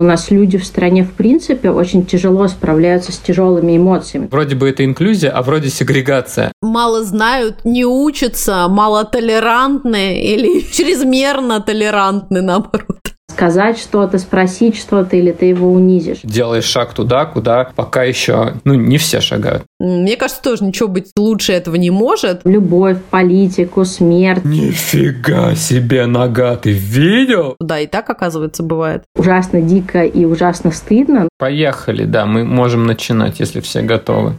У нас люди в стране, в принципе, очень тяжело справляются с тяжелыми эмоциями. Вроде бы это инклюзия, а вроде сегрегация. Мало знают, не учатся, мало толерантны или чрезмерно толерантны, наоборот сказать что-то, спросить что-то, или ты его унизишь. Делаешь шаг туда, куда пока еще, ну, не все шагают. Мне кажется, тоже ничего быть лучше этого не может. Любовь, политику, смерть. Нифига себе нога, ты видел? Да, и так, оказывается, бывает. Ужасно дико и ужасно стыдно. Поехали, да, мы можем начинать, если все готовы.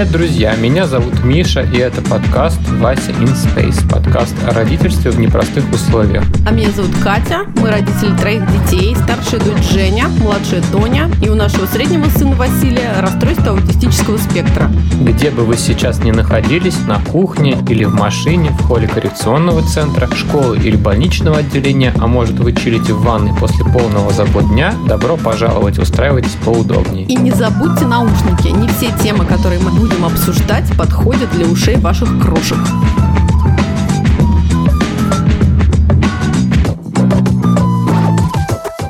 Привет, друзья! Меня зовут Миша, и это подкаст «Вася in Space», подкаст о родительстве в непростых условиях. А меня зовут Катя, мы родители троих детей, старшая дочь Женя, младшая Тоня, и у нашего среднего сына Василия расстройство аутистического спектра. Где бы вы сейчас ни находились, на кухне или в машине, в холле коррекционного центра, школы или больничного отделения, а может вы чилите в ванной после полного забот дня, добро пожаловать, устраивайтесь поудобнее. И не забудьте наушники, не все темы, которые мы будем будем обсуждать, подходят для ушей ваших крошек.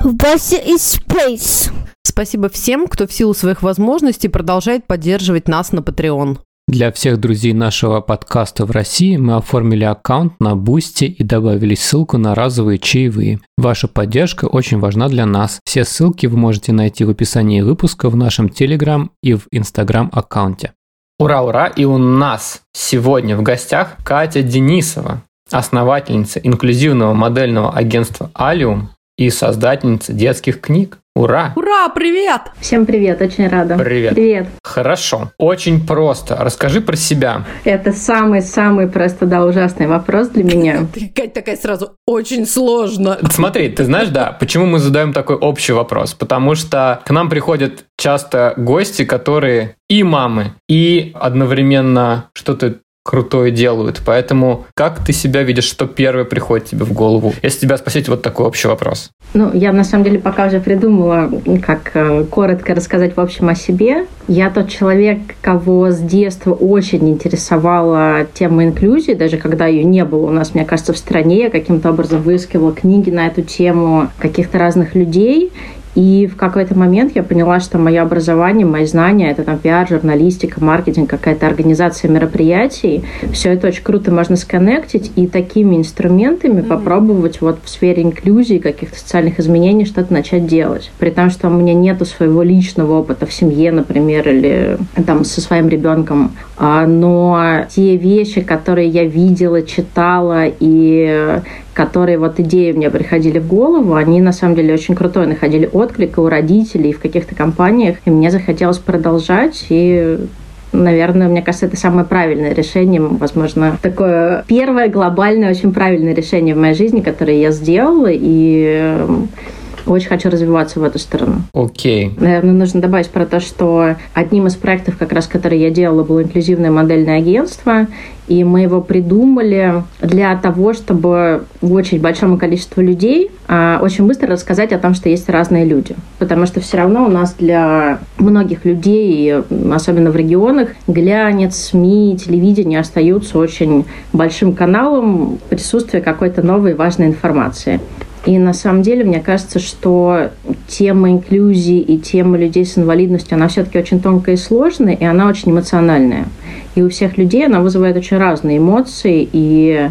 Вася из Space. Спасибо всем, кто в силу своих возможностей продолжает поддерживать нас на Patreon. Для всех друзей нашего подкаста в России мы оформили аккаунт на Бусти и добавили ссылку на разовые чаевые. Ваша поддержка очень важна для нас. Все ссылки вы можете найти в описании выпуска в нашем Телеграм и в Инстаграм аккаунте. Ура, ура! И у нас сегодня в гостях Катя Денисова, основательница инклюзивного модельного агентства «Алиум» и создательница детских книг. Ура! Ура, привет! Всем привет, очень рада. Привет. Привет. Хорошо. Очень просто. Расскажи про себя. Это самый-самый просто, да, ужасный вопрос для меня. Ты, Кать, такая сразу, очень сложно. Смотри, ты знаешь, да, почему мы задаем такой общий вопрос? Потому что к нам приходят часто гости, которые и мамы, и одновременно что-то крутое делают. Поэтому как ты себя видишь, что первое приходит тебе в голову? Если тебя спросить вот такой общий вопрос. Ну, я на самом деле пока уже придумала, как э, коротко рассказать в общем о себе. Я тот человек, кого с детства очень интересовала тема инклюзии, даже когда ее не было у нас, мне кажется, в стране. Я каким-то образом выискивала книги на эту тему каких-то разных людей. И в какой-то момент я поняла, что мое образование, мои знания, это там пиар, журналистика, маркетинг, какая-то организация мероприятий, все это очень круто можно сконнектить и такими инструментами mm-hmm. попробовать вот в сфере инклюзии, каких-то социальных изменений что-то начать делать. При том, что у меня нету своего личного опыта в семье, например, или там со своим ребенком, а, но те вещи, которые я видела, читала и которые вот идеи мне приходили в голову, они на самом деле очень крутой, находили отклик и у родителей, и в каких-то компаниях, и мне захотелось продолжать, и наверное, мне кажется, это самое правильное решение, возможно, такое первое глобальное, очень правильное решение в моей жизни, которое я сделала, и очень хочу развиваться в эту сторону. Окей. Okay. Наверное, нужно добавить про то, что одним из проектов, как раз, который я делала, было инклюзивное модельное агентство, и мы его придумали для того, чтобы очень большому количеству людей а, очень быстро рассказать о том, что есть разные люди. Потому что все равно у нас для многих людей, особенно в регионах, глянец, СМИ, телевидение остаются очень большим каналом присутствия какой-то новой важной информации. И на самом деле, мне кажется, что тема инклюзии и тема людей с инвалидностью, она все-таки очень тонкая и сложная, и она очень эмоциональная. И у всех людей она вызывает очень разные эмоции, и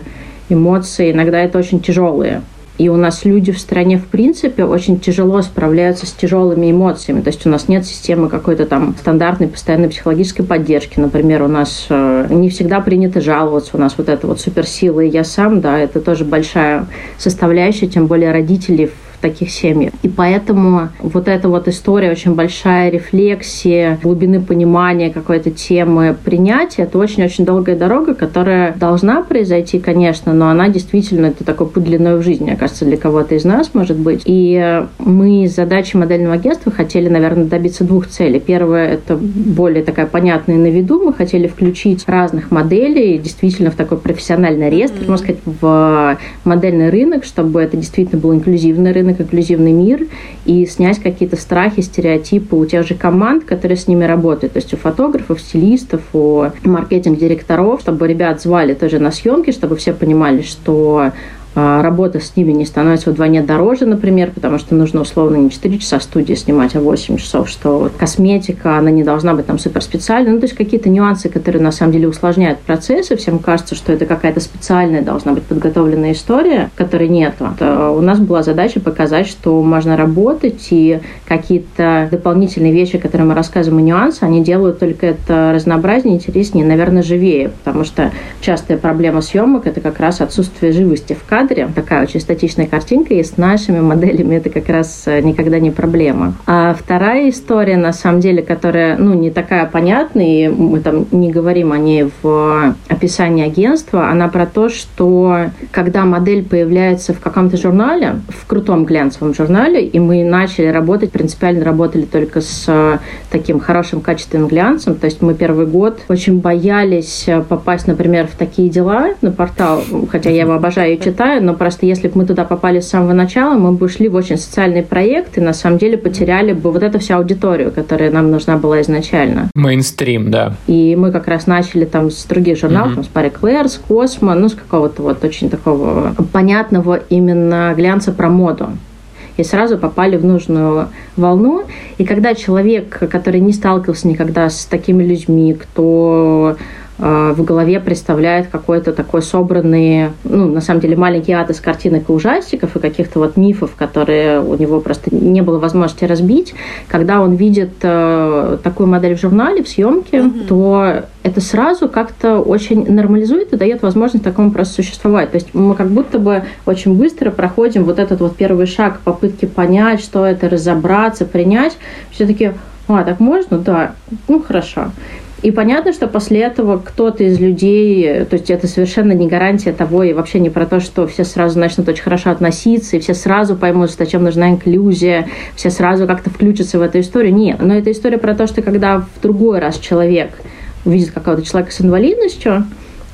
эмоции иногда это очень тяжелые. И у нас люди в стране, в принципе, очень тяжело справляются с тяжелыми эмоциями. То есть у нас нет системы какой-то там стандартной постоянной психологической поддержки. Например, у нас э, не всегда принято жаловаться. У нас вот это вот суперсила и я сам, да, это тоже большая составляющая, тем более родители таких семьях. И поэтому вот эта вот история, очень большая рефлексия, глубины понимания какой-то темы, принятия, это очень-очень долгая дорога, которая должна произойти, конечно, но она действительно, это такой путь длиной в жизни, мне кажется, для кого-то из нас, может быть. И мы с задачей модельного агентства хотели, наверное, добиться двух целей. Первое – это более такая понятная на виду. Мы хотели включить разных моделей действительно в такой профессиональный реестр, mm-hmm. можно сказать, в модельный рынок, чтобы это действительно был инклюзивный рынок, инклюзивный мир, и снять какие-то страхи, стереотипы у тех же команд, которые с ними работают, то есть у фотографов, стилистов, у маркетинг-директоров, чтобы ребят звали тоже на съемки, чтобы все понимали, что работа с ними не становится вдвойне дороже, например, потому что нужно условно не 4 часа студии снимать, а 8 часов, что вот косметика, она не должна быть там супер специальной. Ну, то есть какие-то нюансы, которые на самом деле усложняют процессы. Всем кажется, что это какая-то специальная должна быть подготовленная история, которой нет. У нас была задача показать, что можно работать, и какие-то дополнительные вещи, которые мы рассказываем, и нюансы, они делают только это разнообразнее, интереснее, наверное, живее, потому что частая проблема съемок – это как раз отсутствие живости в кадре, кадре, такая очень статичная картинка, и с нашими моделями это как раз э, никогда не проблема. А вторая история, на самом деле, которая, ну, не такая понятная, и мы там не говорим о ней в описании агентства, она про то, что когда модель появляется в каком-то журнале, в крутом глянцевом журнале, и мы начали работать, принципиально работали только с э, таким хорошим качественным глянцем, то есть мы первый год очень боялись э, попасть, например, в такие дела на портал, хотя я его обожаю и читаю, но просто если бы мы туда попали с самого начала, мы бы ушли в очень социальный проект и на самом деле потеряли бы вот эту всю аудиторию, которая нам нужна была изначально. Мейнстрим, да. И мы как раз начали там с других журналов, mm-hmm. там, с Пари Клэр, с Космо, ну, с какого-то вот очень такого понятного именно глянца про моду и сразу попали в нужную волну. И когда человек, который не сталкивался никогда с такими людьми, кто в голове представляет какой-то такой собранный, ну, на самом деле, маленький ад из картинок и ужастиков и каких-то вот мифов, которые у него просто не было возможности разбить. Когда он видит э, такую модель в журнале, в съемке, mm-hmm. то это сразу как-то очень нормализует и дает возможность такому просто существовать. То есть мы как будто бы очень быстро проходим вот этот вот первый шаг попытки понять, что это, разобраться, принять. Все-таки, а, так можно? Да, ну хорошо. И понятно, что после этого кто-то из людей, то есть это совершенно не гарантия того, и вообще не про то, что все сразу начнут очень хорошо относиться, и все сразу поймут, зачем нужна инклюзия, все сразу как-то включатся в эту историю. Нет, но это история про то, что когда в другой раз человек увидит какого-то человека с инвалидностью,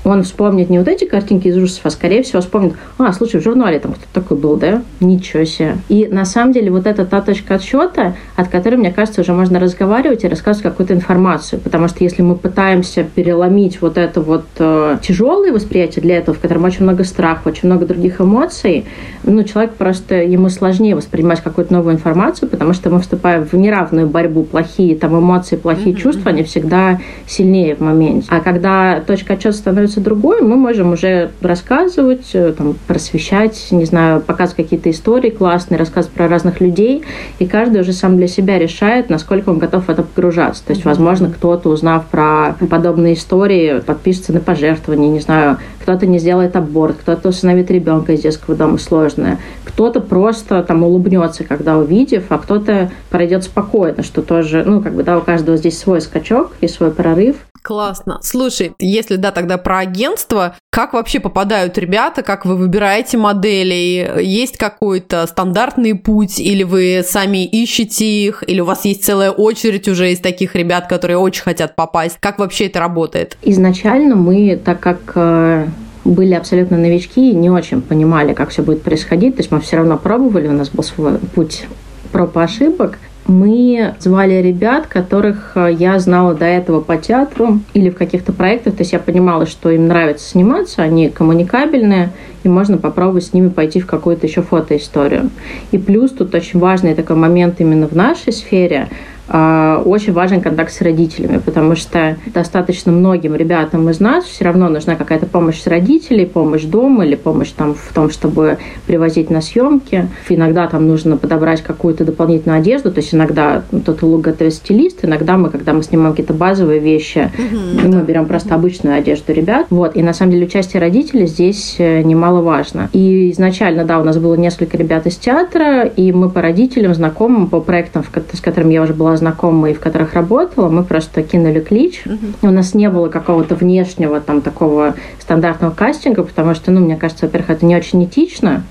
он вспомнит не вот эти картинки из ужасов, а скорее всего вспомнит, а, слушай, в журнале там кто-то такой был, да? Ничего себе. И на самом деле вот это та точка отсчета, от которой, мне кажется, уже можно разговаривать и рассказывать какую-то информацию. Потому что если мы пытаемся переломить вот это вот э, тяжелое восприятие для этого, в котором очень много страха, очень много других эмоций, ну, человек просто, ему сложнее воспринимать какую-то новую информацию, потому что мы вступаем в неравную борьбу. Плохие там эмоции, плохие mm-hmm. чувства, они всегда сильнее в моменте. А когда точка отчета становится становится другой, мы можем уже рассказывать, э, там, просвещать, не знаю, показывать какие-то истории классные, рассказывать про разных людей, и каждый уже сам для себя решает, насколько он готов в это погружаться. То есть, возможно, кто-то, узнав про подобные истории, подпишется на пожертвования, не знаю, кто-то не сделает аборт, кто-то усыновит ребенка из детского дома сложное, кто-то просто там улыбнется, когда увидев, а кто-то пройдет спокойно, что тоже, ну, как бы, да, у каждого здесь свой скачок и свой прорыв. Классно. Слушай, если да, тогда про агентство, как вообще попадают ребята, как вы выбираете модели? Есть какой-то стандартный путь, или вы сами ищете их, или у вас есть целая очередь уже из таких ребят, которые очень хотят попасть? Как вообще это работает? Изначально мы, так как э, были абсолютно новички и не очень понимали, как все будет происходить. То есть мы все равно пробовали, у нас был свой путь проб и ошибок мы звали ребят, которых э, я знала до этого по театру или в каких-то проектах. То есть я понимала, что им нравится сниматься, они коммуникабельные, и можно попробовать с ними пойти в какую-то еще фотоисторию. И плюс тут очень важный такой момент именно в нашей сфере – очень важен контакт с родителями, потому что достаточно многим ребятам из нас все равно нужна какая-то помощь с родителей, помощь дома или помощь там в том, чтобы привозить на съемки. Иногда там нужно подобрать какую-то дополнительную одежду, то есть иногда ну, тот лук готовит стилист, иногда мы, когда мы снимаем какие-то базовые вещи, mm-hmm, мы берем просто обычную одежду ребят. Вот. И на самом деле участие родителей здесь э, немаловажно. И изначально, да, у нас было несколько ребят из театра, и мы по родителям, знакомым, по проектам, с которыми я уже была знакомые, в которых работала, мы просто кинули клич. Угу. У нас не было какого-то внешнего там такого стандартного кастинга, потому что, ну, мне кажется, во-первых, это не очень этично,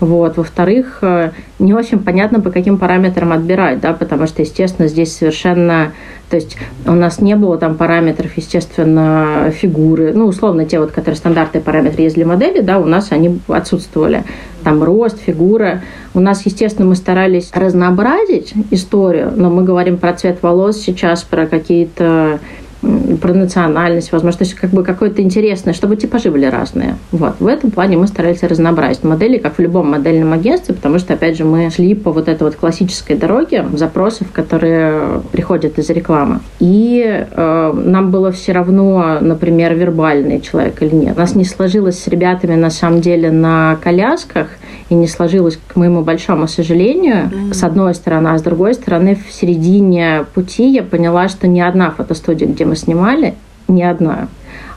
вот. Во-вторых, э, не очень понятно, по каким параметрам отбирать, да, потому что, естественно, здесь совершенно... То есть у нас не было там параметров, естественно, фигуры. Ну, условно, те вот, которые стандартные параметры есть для модели, да, у нас они отсутствовали. Там рост, фигура. У нас, естественно, мы старались разнообразить историю, но мы говорим про цвет волос сейчас, про какие-то про национальность, возможно, то есть как бы какое-то интересное, чтобы типажи были разные. Вот. В этом плане мы старались разнообразить модели, как в любом модельном агентстве, потому что, опять же, мы шли по вот этой вот классической дороге запросов, которые приходят из рекламы. И э, нам было все равно, например, вербальный человек или нет. У нас не сложилось с ребятами, на самом деле, на колясках, и не сложилось, к моему большому сожалению, mm-hmm. с одной стороны, а с другой стороны, в середине пути я поняла, что ни одна фотостудия, где мы снимали, ни одна,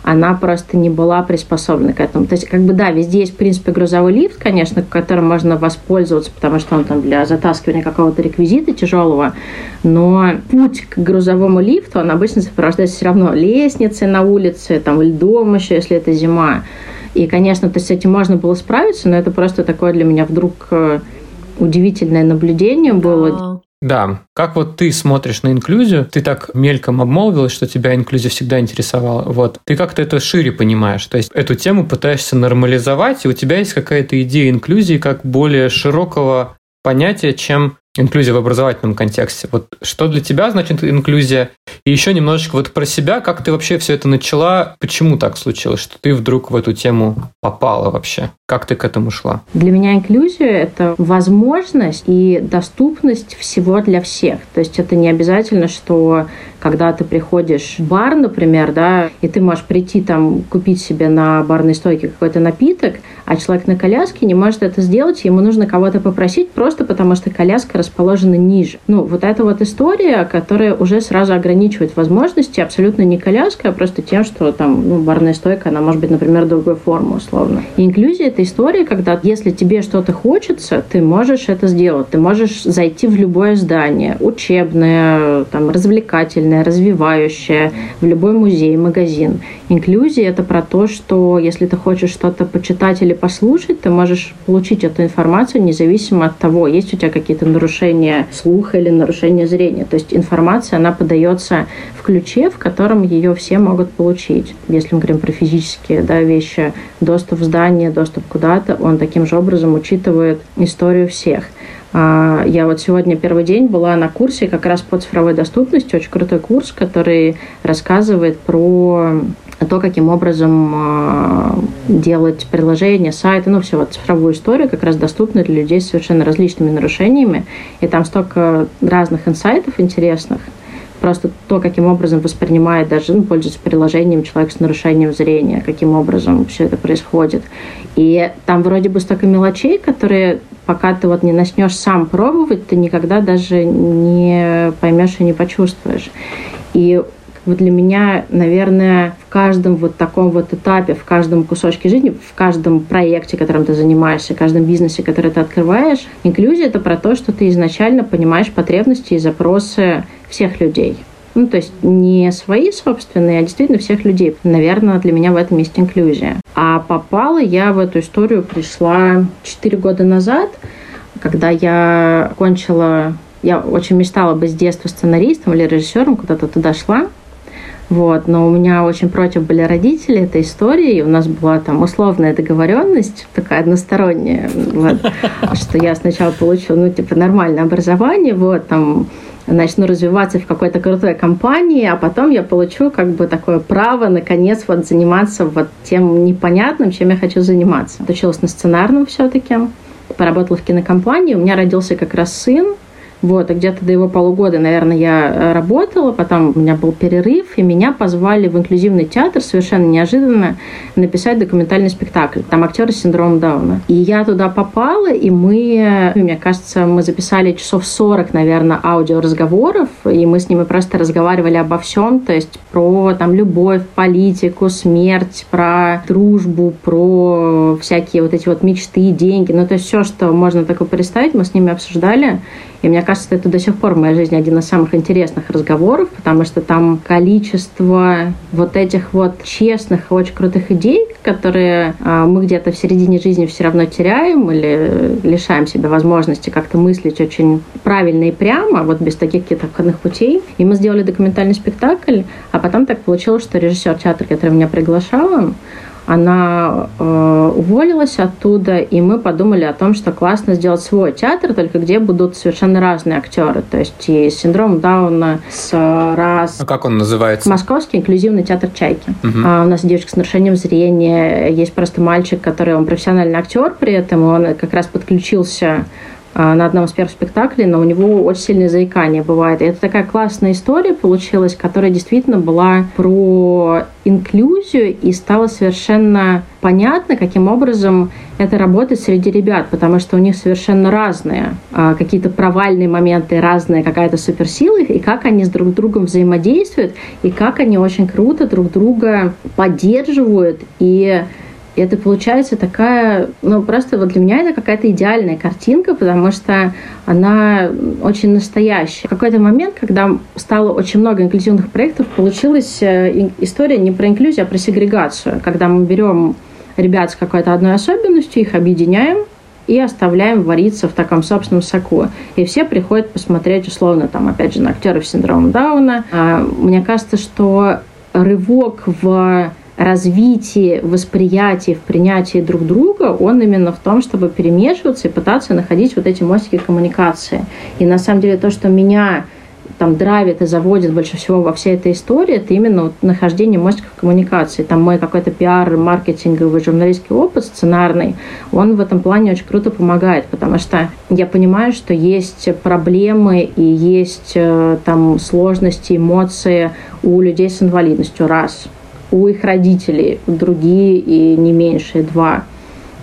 она просто не была приспособлена к этому. То есть, как бы, да, везде есть, в принципе, грузовой лифт, конечно, которым можно воспользоваться, потому что он там для затаскивания какого-то реквизита тяжелого, но путь к грузовому лифту, он обычно сопровождается все равно лестницей на улице, там, льдом еще, если это зима. И, конечно, то с этим можно было справиться, но это просто такое для меня вдруг э, удивительное наблюдение было. Да, как вот ты смотришь на инклюзию, ты так мельком обмолвилась, что тебя инклюзия всегда интересовала. Вот, ты как-то это шире понимаешь, то есть эту тему пытаешься нормализовать, и у тебя есть какая-то идея инклюзии как более широкого понятия, чем инклюзия в образовательном контексте. Вот что для тебя значит инклюзия? И еще немножечко вот про себя, как ты вообще все это начала, почему так случилось, что ты вдруг в эту тему попала вообще? Как ты к этому шла? Для меня инклюзия – это возможность и доступность всего для всех. То есть это не обязательно, что когда ты приходишь в бар, например, да, и ты можешь прийти там купить себе на барной стойке какой-то напиток, а человек на коляске не может это сделать, ему нужно кого-то попросить просто потому, что коляска расположена ниже. Ну, вот эта вот история, которая уже сразу ограничивает возможности, абсолютно не коляска, а просто тем, что там ну, барная стойка, она может быть, например, другой формы условно. И инклюзия – это история, когда если тебе что-то хочется, ты можешь это сделать. Ты можешь зайти в любое здание, учебное, там, развлекательное, полезное, развивающее, в любой музей, магазин. Инклюзия – это про то, что если ты хочешь что-то почитать или послушать, ты можешь получить эту информацию независимо от того, есть у тебя какие-то нарушения слуха или нарушения зрения. То есть информация, она подается в ключе, в котором ее все могут получить. Если мы говорим про физические да, вещи, доступ в здание, доступ куда-то, он таким же образом учитывает историю всех. А, я вот сегодня первый день была на курсе как раз по цифровой доступности, очень крутой курс, который рассказывает про то, каким образом а, делать приложения, сайты, ну, все, вот цифровую историю, как раз доступную для людей с совершенно различными нарушениями. И там столько разных инсайтов интересных – просто то, каким образом воспринимает даже, ну, пользуется приложением человек с нарушением зрения, каким образом все это происходит. И там вроде бы столько мелочей, которые пока ты вот не начнешь сам пробовать, ты никогда даже не поймешь и не почувствуешь. И вот для меня, наверное, в каждом вот таком вот этапе, в каждом кусочке жизни, в каждом проекте, которым ты занимаешься, в каждом бизнесе, который ты открываешь, инклюзия – это про то, что ты изначально понимаешь потребности и запросы всех людей. Ну, то есть не свои собственные, а действительно всех людей. Наверное, для меня в этом есть инклюзия. А попала я в эту историю, пришла 4 года назад, когда я кончила я очень мечтала быть с детства сценаристом или режиссером, куда-то туда шла. Вот, но у меня очень против были родители этой истории, и у нас была там условная договоренность, такая односторонняя, вот, что я сначала получу, ну, типа, нормальное образование, вот, там, начну развиваться в какой-то крутой компании, а потом я получу как бы такое право, наконец, вот заниматься вот тем непонятным, чем я хочу заниматься. Отучилась на сценарном все-таки, поработала в кинокомпании, у меня родился как раз сын, Вот, и где-то до его полугода, наверное, я э, работала, потом у меня был перерыв, и меня позвали в инклюзивный театр совершенно неожиданно написать документальный спектакль. Там актеры с синдромом Дауна. И я туда попала, и мы, мне кажется, мы записали часов 40, наверное, аудиоразговоров, и мы с ними просто разговаривали обо всем, то есть про там любовь, политику, смерть, про дружбу, про всякие вот эти вот мечты, деньги, ну то есть все, что можно такое представить, мы с ними обсуждали. И мне кажется, это до сих пор в моей жизни один из самых интересных разговоров, потому что там количество вот этих вот честных очень крутых идей, которые а, мы где-то в середине жизни все равно теряем или лишаем себя возможности как-то мыслить очень правильно и прямо, вот без таких каких-то входных путей. И мы сделали документальный спектакль, а потом так получилось, что режиссер театра, который меня приглашал, она э, уволилась оттуда, и мы подумали о том, что классно сделать свой театр, только где будут совершенно разные актеры. То есть и синдром Дауна с раз... А как он называется? Московский инклюзивный театр «Чайки». Угу. А, у нас девочка с нарушением зрения, есть просто мальчик, который он профессиональный актер при этом, он как раз подключился на одном из первых спектаклей, но у него очень сильное заикание бывает. И это такая классная история получилась, которая действительно была про инклюзию и стало совершенно понятно, каким образом это работает среди ребят, потому что у них совершенно разные а, какие-то провальные моменты, разная какая-то суперсила, и как они с друг другом взаимодействуют, и как они очень круто друг друга поддерживают и и это получается такая, ну просто вот для меня это какая-то идеальная картинка, потому что она очень настоящая. В какой-то момент, когда стало очень много инклюзивных проектов, получилась э, история не про инклюзию, а про сегрегацию. Когда мы берем ребят с какой-то одной особенностью, их объединяем, и оставляем вариться в таком собственном соку. И все приходят посмотреть, условно, там, опять же, на актеров с синдромом Дауна. А, мне кажется, что рывок в развитии восприятия, в принятии друг друга, он именно в том, чтобы перемешиваться и пытаться находить вот эти мостики коммуникации. И на самом деле то, что меня там драйвит и заводит больше всего во всей этой истории, это именно вот нахождение мостиков коммуникации. Там мой какой-то пиар, маркетинговый, журналистский опыт сценарный, он в этом плане очень круто помогает, потому что я понимаю, что есть проблемы и есть э, там сложности, эмоции у людей с инвалидностью, раз – у их родителей, другие и не меньшие два.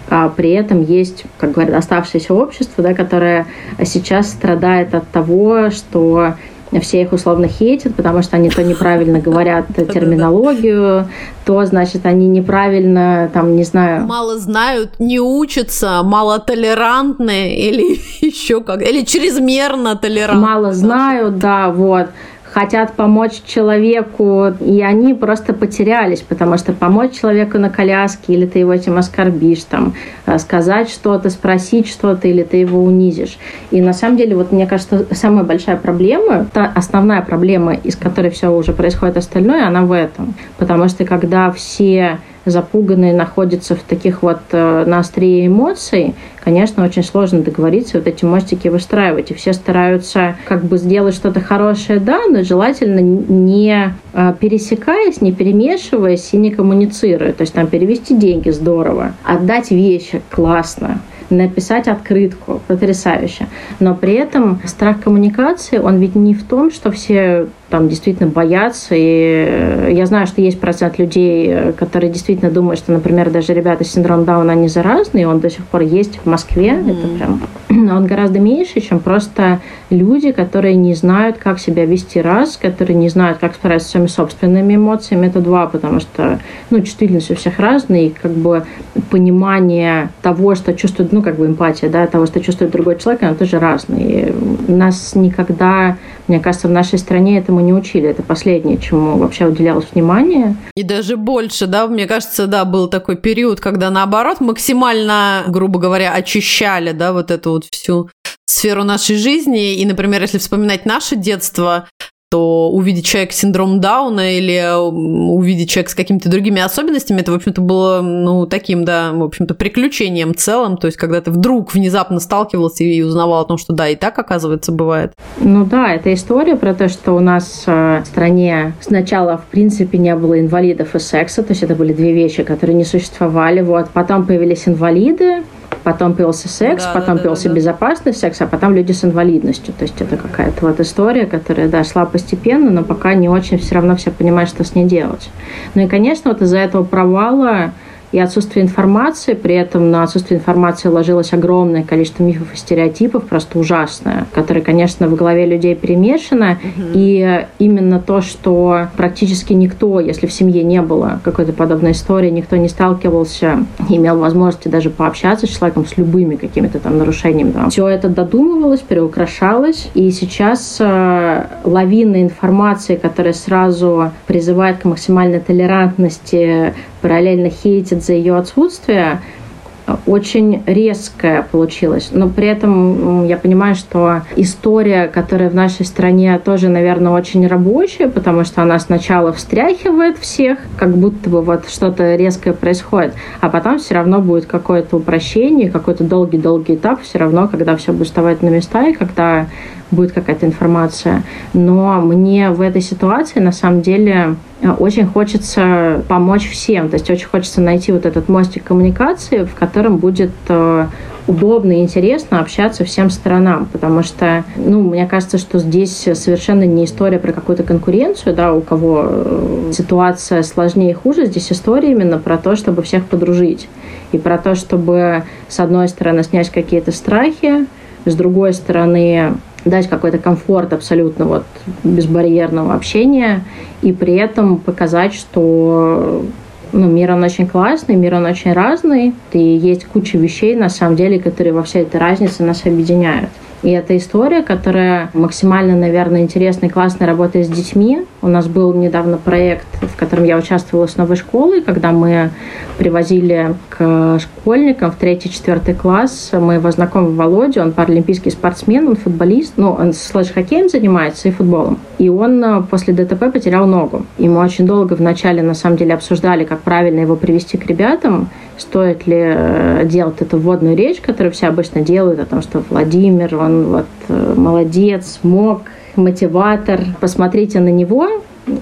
А при этом есть, как говорят, оставшееся общество, да, которое сейчас страдает от того, что все их условно хейтят, потому что они то неправильно говорят терминологию, то, значит, они неправильно, там, не знаю... Мало знают, не учатся, мало толерантны или еще как, или чрезмерно толерантны. Мало знают, да, вот хотят помочь человеку, и они просто потерялись, потому что помочь человеку на коляске, или ты его этим оскорбишь, там, э, сказать что-то, спросить что-то, или ты его унизишь. И на самом деле, вот мне кажется, самая большая проблема, та основная проблема, из которой все уже происходит остальное, она в этом. Потому что когда все запуганные находятся в таких вот э, на острие эмоций, конечно, очень сложно договориться, вот эти мостики выстраивать. И все стараются как бы сделать что-то хорошее, да, но желательно не э, пересекаясь, не перемешиваясь и не коммуницируя. То есть там перевести деньги здорово, отдать вещи классно, написать открытку, потрясающе. Но при этом страх коммуникации, он ведь не в том, что все там действительно боятся. И э, я знаю, что есть процент людей, э, которые действительно думают, что, например, даже ребята с синдромом Дауна, они заразные, он до сих пор есть в Москве. Mm-hmm. Это прям... Но он гораздо меньше, чем просто люди, которые не знают, как себя вести раз, которые не знают, как справиться с своими собственными эмоциями. Это два, потому что ну, чувствительность у всех разная, и как бы понимание того, что чувствует, ну, как бы эмпатия, да, того, что чувствует другой человек, она тоже разная. И нас никогда, мне кажется, в нашей стране этому не учили. Это последнее, чему вообще уделялось внимание. И даже больше, да, мне кажется, да, был такой период, когда наоборот максимально, грубо говоря, очищали, да, вот эту вот всю сферу нашей жизни. И, например, если вспоминать наше детство, то увидеть человека с синдромом Дауна или увидеть человека с какими-то другими особенностями, это, в общем-то, было, ну, таким, да, в общем-то, приключением целым. То есть, когда ты вдруг внезапно сталкивался и узнавал о том, что да, и так, оказывается, бывает. Ну да, это история про то, что у нас э, в стране сначала, в принципе, не было инвалидов и секса, то есть это были две вещи, которые не существовали. Вот. Потом появились инвалиды, потом появился секс, да, потом да, появился да, да. безопасный секс, а потом люди с инвалидностью. То есть это какая-то вот история, которая, да, шла постепенно, но пока не очень все равно все понимают, что с ней делать. Ну и, конечно, вот из-за этого провала и отсутствие информации. При этом на отсутствие информации ложилось огромное количество мифов и стереотипов, просто ужасное, которые, конечно, в голове людей перемешано. Угу. И именно то, что практически никто, если в семье не было какой-то подобной истории, никто не сталкивался, не имел возможности даже пообщаться с человеком с любыми какими-то там нарушениями. Да. Все это додумывалось, переукрашалось. И сейчас э, лавина информации, которая сразу призывает к максимальной толерантности, параллельно хейтит за ее отсутствие, очень резкая получилась. Но при этом я понимаю, что история, которая в нашей стране тоже, наверное, очень рабочая, потому что она сначала встряхивает всех, как будто бы вот что-то резкое происходит, а потом все равно будет какое-то упрощение, какой-то долгий-долгий этап все равно, когда все будет вставать на места и когда будет какая-то информация. Но мне в этой ситуации на самом деле э, очень хочется помочь всем. То есть очень хочется найти вот этот мостик коммуникации, в котором будет э, удобно и интересно общаться всем сторонам, потому что, ну, мне кажется, что здесь совершенно не история про какую-то конкуренцию, да, у кого э, ситуация сложнее и хуже, здесь история именно про то, чтобы всех подружить, и про то, чтобы, с одной стороны, снять какие-то страхи, с другой стороны, дать какой-то комфорт абсолютно вот безбарьерного общения и при этом показать, что ну, мир он очень классный, мир он очень разный, и есть куча вещей, на самом деле, которые во всей этой разнице нас объединяют. И это история, которая максимально, наверное, интересная и классная работает с детьми. У нас был недавно проект, в котором я участвовала с новой школой, когда мы привозили к школьникам в третий-четвертый класс моего знакомого Володю. Он паралимпийский спортсмен, он футболист. Ну, он слэш-хоккеем занимается и футболом. И он э, после ДТП потерял ногу. И мы очень долго вначале, на самом деле, обсуждали, как правильно его привести к ребятам стоит ли э, делать эту вводную речь, которую все обычно делают, о том, что Владимир, он вот э, молодец, мог, мотиватор. Посмотрите на него,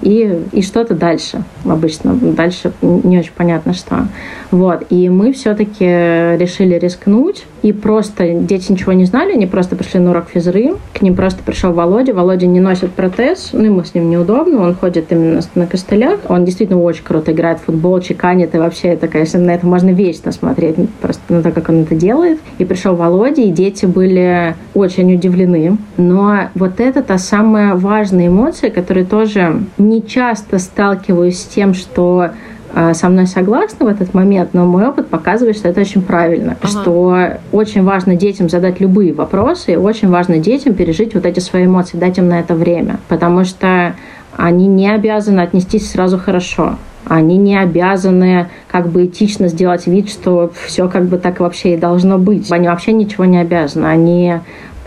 и, и что-то дальше. Обычно дальше не очень понятно что. Вот. И мы все-таки решили рискнуть. И просто дети ничего не знали, они просто пришли на урок физры. К ним просто пришел Володя. Володя не носит протез, ну ему с ним неудобно, он ходит именно на костылях. Он действительно очень круто играет в футбол, чеканит, и вообще это, конечно, на это можно вечно смотреть, просто на то, как он это делает. И пришел Володя, и дети были очень удивлены. Но вот это та самая важная эмоция, которая тоже не часто сталкиваюсь с тем, что а, со мной согласны в этот момент, но мой опыт показывает, что это очень правильно, ага. что очень важно детям задать любые вопросы, и очень важно детям пережить вот эти свои эмоции, дать им на это время, потому что они не обязаны отнестись сразу хорошо. Они не обязаны как бы этично сделать вид, что все как бы так вообще и должно быть. Они вообще ничего не обязаны. Они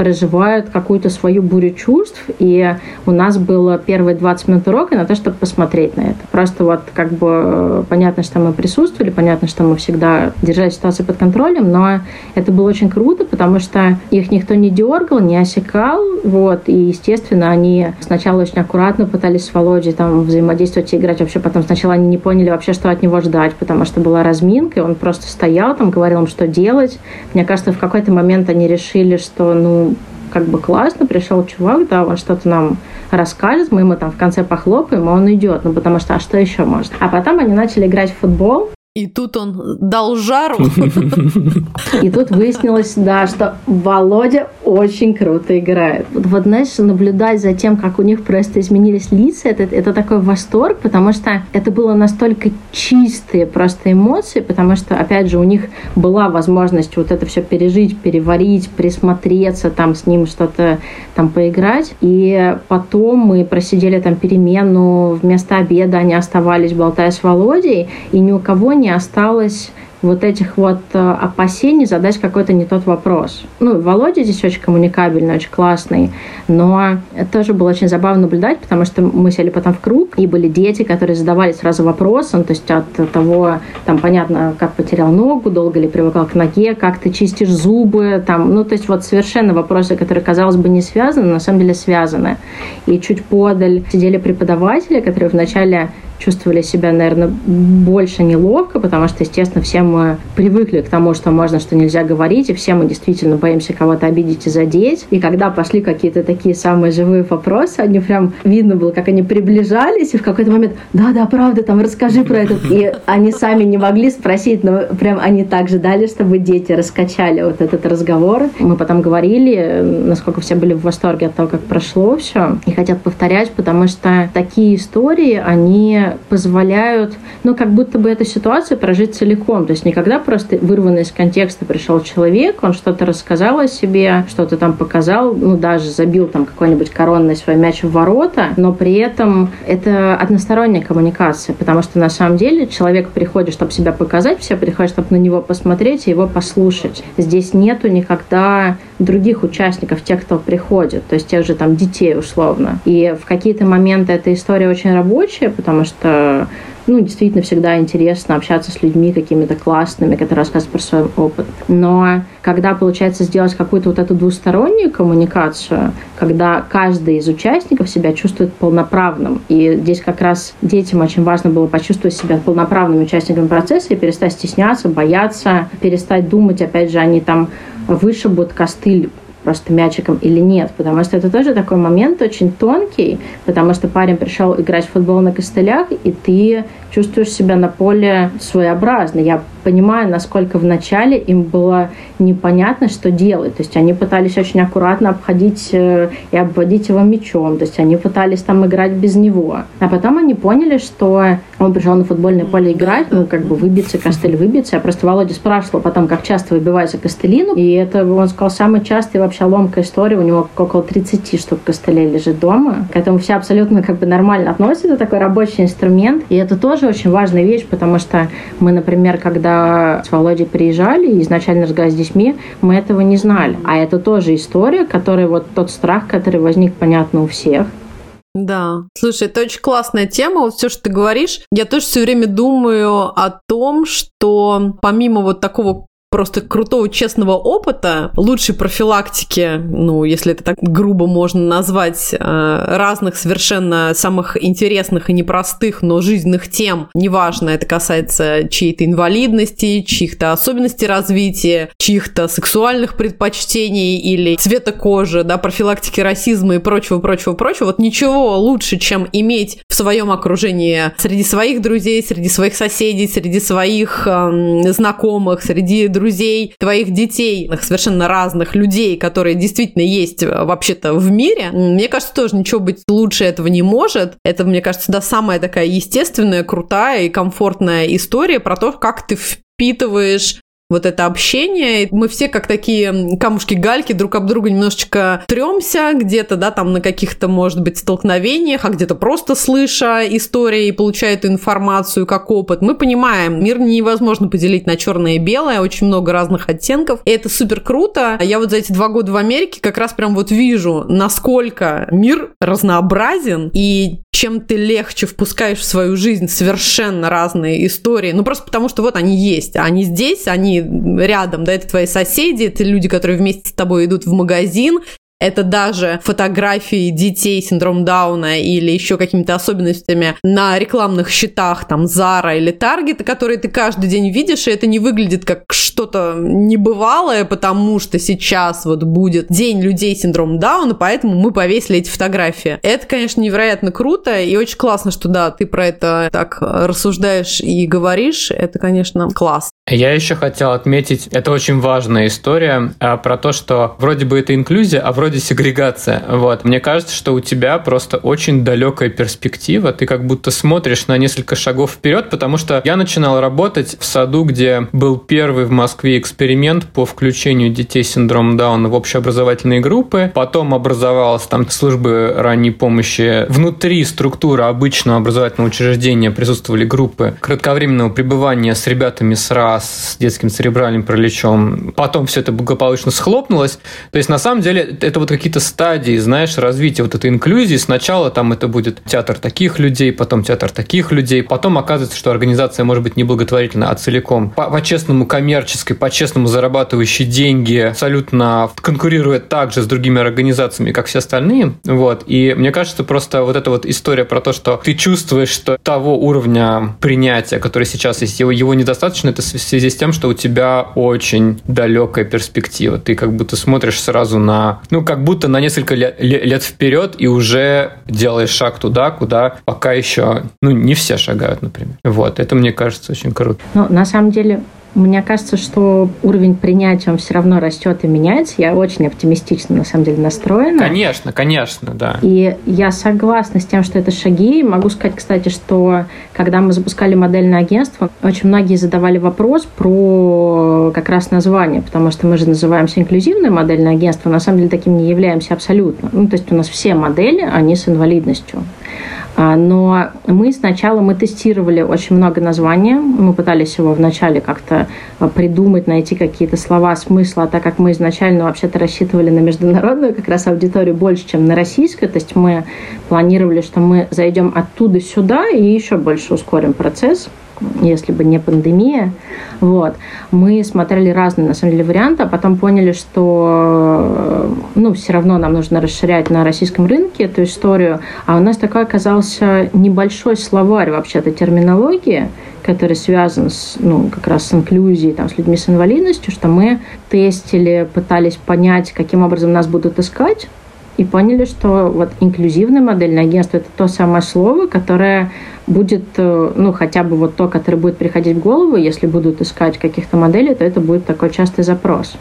проживают какую-то свою бурю чувств, и у нас было первые 20 минут урока на то, чтобы посмотреть на это. Просто вот как бы э, понятно, что мы присутствовали, понятно, что мы всегда держали ситуацию под контролем, но это было очень круто, потому что их никто не дергал, не осекал, вот, и, естественно, они сначала очень аккуратно пытались с Володей там взаимодействовать и играть, вообще потом сначала они не поняли вообще, что от него ждать, потому что была разминка, и он просто стоял там, говорил им, что делать. Мне кажется, в какой-то момент они решили, что, ну, как бы классно, пришел чувак, да, он что-то нам расскажет, мы ему там в конце похлопаем, и он идет, ну потому что, а что еще может? А потом они начали играть в футбол, и тут он дал жару. И тут выяснилось, да, что Володя очень круто играет. Вот, знаешь, наблюдать за тем, как у них просто изменились лица, это, это такой восторг, потому что это было настолько чистые просто эмоции, потому что, опять же, у них была возможность вот это все пережить, переварить, присмотреться, там с ним что-то там поиграть. И потом мы просидели там перемену, вместо обеда они оставались, болтая с Володей, и ни у кого не осталось вот этих вот э, опасений задать какой-то не тот вопрос. Ну, Володя здесь очень коммуникабельный, очень классный, но это тоже было очень забавно наблюдать, потому что мы сели потом в круг, и были дети, которые задавали сразу вопросы, ну, то есть от того, там, понятно, как потерял ногу, долго ли привыкал к ноге, как ты чистишь зубы, там, ну, то есть вот совершенно вопросы, которые, казалось бы, не связаны, но на самом деле связаны. И чуть подаль сидели преподаватели, которые вначале чувствовали себя, наверное, больше неловко, потому что, естественно, все мы привыкли к тому, что можно, что нельзя говорить, и все мы действительно боимся кого-то обидеть и задеть. И когда пошли какие-то такие самые живые вопросы, они прям видно было, как они приближались, и в какой-то момент, да-да, правда, там расскажи про это. И они сами не могли спросить, но прям они так ждали, чтобы дети раскачали вот этот разговор. Мы потом говорили, насколько все были в восторге от того, как прошло все, и хотят повторять, потому что такие истории, они позволяют, ну, как будто бы эту ситуацию прожить целиком. То есть никогда просто вырванный из контекста пришел человек, он что-то рассказал о себе, что-то там показал, ну, даже забил там какой-нибудь коронный свой мяч в ворота, но при этом это односторонняя коммуникация, потому что на самом деле человек приходит, чтобы себя показать, все приходят, чтобы на него посмотреть и его послушать. Здесь нету никогда других участников, тех, кто приходит, то есть тех же там детей условно. И в какие-то моменты эта история очень рабочая, потому что ну, действительно всегда интересно общаться с людьми какими-то классными, которые рассказывают про свой опыт. Но когда получается сделать какую-то вот эту двустороннюю коммуникацию, когда каждый из участников себя чувствует полноправным, и здесь как раз детям очень важно было почувствовать себя полноправными участниками процесса и перестать стесняться, бояться, перестать думать, опять же, они там вышибут костыль просто мячиком или нет, потому что это тоже такой момент очень тонкий, потому что парень пришел играть в футбол на костылях, и ты чувствуешь себя на поле своеобразно. Я понимаю, насколько вначале им было непонятно, что делать. То есть они пытались очень аккуратно обходить э, и обводить его мячом. То есть они пытались там играть без него. А потом они поняли, что он пришел на футбольное поле играть, ну, как бы выбиться, костыль выбиться. Я просто Володя спрашивала потом, как часто выбивается костылину. И это, он сказал, самый частый вообще ломкая история. У него около 30 штук костылей лежит дома. К этому все абсолютно как бы нормально относятся. Такой рабочий инструмент. И это тоже очень важная вещь, потому что мы, например, когда с Володей приезжали и изначально разговаривали с детьми, мы этого не знали. А это тоже история, которая вот тот страх, который возник, понятно, у всех. Да. Слушай, это очень классная тема. Вот все, что ты говоришь. Я тоже все время думаю о том, что помимо вот такого просто крутого, честного опыта, лучшей профилактики, ну, если это так грубо можно назвать, э, разных совершенно самых интересных и непростых, но жизненных тем, неважно, это касается чьей-то инвалидности, чьих-то особенностей развития, чьих-то сексуальных предпочтений или цвета кожи, да, профилактики расизма и прочего, прочего, прочего. Вот ничего лучше, чем иметь в своем окружении среди своих друзей, среди своих соседей, среди своих э, знакомых, среди друзей, друзей, твоих детей, совершенно разных людей, которые действительно есть э, вообще-то в мире, мне кажется, тоже ничего быть лучше этого не может. Это, мне кажется, да, самая такая естественная, крутая и комфортная история про то, как ты впитываешь вот это общение. Мы все как такие камушки-гальки друг об друга немножечко тремся, где-то, да, там на каких-то, может быть, столкновениях, а где-то просто слыша истории и получая эту информацию как опыт. Мы понимаем, мир невозможно поделить на черное и белое, очень много разных оттенков, и это супер круто. Я вот за эти два года в Америке как раз прям вот вижу, насколько мир разнообразен, и чем ты легче впускаешь в свою жизнь совершенно разные истории, ну просто потому что вот они есть, они здесь, они рядом, да, это твои соседи, это люди, которые вместе с тобой идут в магазин, это даже фотографии детей с синдромом Дауна или еще какими-то особенностями на рекламных счетах, там, Zara или Target, которые ты каждый день видишь, и это не выглядит как что-то небывалое, потому что сейчас вот будет День людей с синдромом Дауна, поэтому мы повесили эти фотографии. Это, конечно, невероятно круто, и очень классно, что, да, ты про это так рассуждаешь и говоришь. Это, конечно, класс. Я еще хотел отметить, это очень важная история а, про то, что вроде бы это инклюзия, а вроде сегрегация. Вот. Мне кажется, что у тебя просто очень далекая перспектива. Ты как будто смотришь на несколько шагов вперед, потому что я начинал работать в саду, где был первый в Москве эксперимент по включению детей с синдромом Дауна в общеобразовательные группы. Потом образовалась там службы ранней помощи. Внутри структуры обычного образовательного учреждения присутствовали группы кратковременного пребывания с ребятами с РА, с детским церебральным параличом. Потом все это благополучно схлопнулось. То есть, на самом деле, это вот какие-то стадии, знаешь, развития вот этой инклюзии. Сначала там это будет театр таких людей, потом театр таких людей. Потом оказывается, что организация может быть не благотворительна, а целиком по-честному коммерческой, по-честному зарабатывающей деньги, абсолютно конкурирует также с другими организациями, как все остальные. Вот. И мне кажется, просто вот эта вот история про то, что ты чувствуешь, что того уровня принятия, который сейчас есть, его, его недостаточно, это в связи с тем, что у тебя очень далекая перспектива. Ты как будто смотришь сразу на, ну, как будто на несколько лет, лет вперед и уже делаешь шаг туда, куда пока еще, ну, не все шагают, например. Вот, это мне кажется очень круто. Ну, на самом деле, мне кажется, что уровень принятия он все равно растет и меняется. Я очень оптимистично, на самом деле, настроена. Конечно, конечно, да. И я согласна с тем, что это шаги. Могу сказать, кстати, что когда мы запускали модельное агентство, очень многие задавали вопрос про как раз название, потому что мы же называемся инклюзивное модельное агентство, на самом деле таким не являемся абсолютно. Ну, то есть у нас все модели, они с инвалидностью. А, но мы сначала мы тестировали очень много названий. Мы пытались его вначале как-то а, придумать, найти какие-то слова, смысла, а так как мы изначально вообще-то рассчитывали на международную как раз аудиторию больше, чем на российскую. То есть мы планировали, что мы зайдем оттуда сюда и еще больше ускорим процесс если бы не пандемия. Вот. Мы смотрели разные, на самом деле, варианты, а потом поняли, что ну, все равно нам нужно расширять на российском рынке эту историю. А у нас такой оказался небольшой словарь вообще-то терминологии, который связан с, ну, как раз с инклюзией, там, с людьми с инвалидностью, что мы тестили, пытались понять, каким образом нас будут искать, и поняли, что вот инклюзивное модельное агентство – это то самое слово, которое будет, э, ну, хотя бы вот то, которое будет приходить в голову, если будут искать каких-то моделей, то это будет такой частый запрос.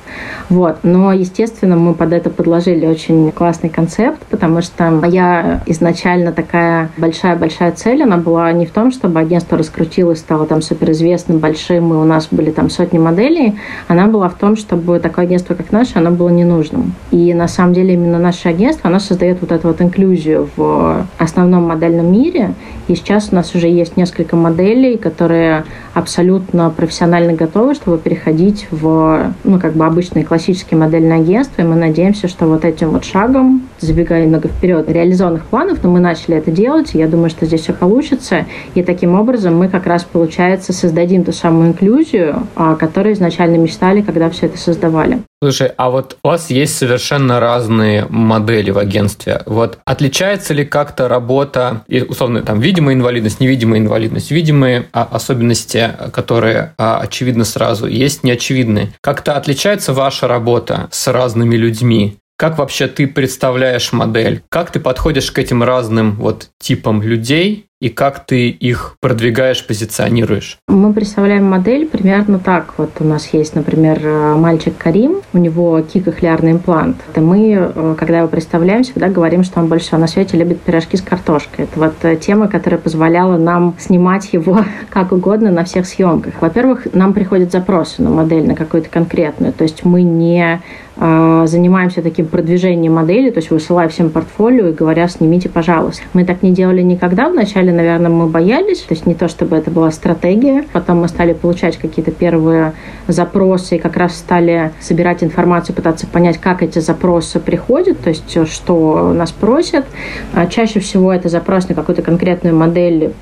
Вот. Но, естественно, мы под это подложили очень классный концепт, потому что моя изначально такая большая-большая цель, она была не в том, чтобы агентство раскрутилось, стало там суперизвестным, большим, и у нас были там сотни моделей, она была в том, чтобы такое агентство, как наше, оно было ненужным. И на самом деле именно наше агентство, оно создает вот эту вот инклюзию в основном модельном мире, и сейчас у нас уже есть несколько моделей, которые абсолютно профессионально готовы, чтобы переходить в ну, как бы обычные классические модельные агентства. И мы надеемся, что вот этим вот шагом, забегая немного вперед, реализованных планов, но мы начали это делать, и я думаю, что здесь все получится. И таким образом мы как раз, получается, создадим ту самую инклюзию, о которой изначально мечтали, когда все это создавали. Слушай, а вот у вас есть совершенно разные модели в агентстве. Вот отличается ли как-то работа, и, условно, там, видимая инвалидность, невидимая инвалидность, видимые а, особенности, которые а, очевидны сразу, есть неочевидные. Как-то отличается ваша работа с разными людьми? Как вообще ты представляешь модель? Как ты подходишь к этим разным вот типам людей? И как ты их продвигаешь, позиционируешь? Мы представляем модель примерно так. Вот у нас есть, например, мальчик Карим, у него кикохлеарный имплант. И мы, э, когда его представляем, всегда говорим, что он больше всего на свете любит пирожки с картошкой. Это вот э, тема, которая позволяла нам снимать его как угодно на всех съемках. Во-первых, нам приходят запросы на модель, на какую-то конкретную. То есть мы не э, занимаемся таким продвижением модели, то есть высылая всем портфолио и говоря, снимите, пожалуйста. Мы так не делали никогда вначале, наверное, мы боялись, то есть не то, чтобы это была стратегия. Потом мы стали получать какие-то первые запросы и как раз стали собирать информацию, пытаться понять, как эти запросы приходят, то есть что нас просят. А чаще всего это запрос на какую-то конкретную модель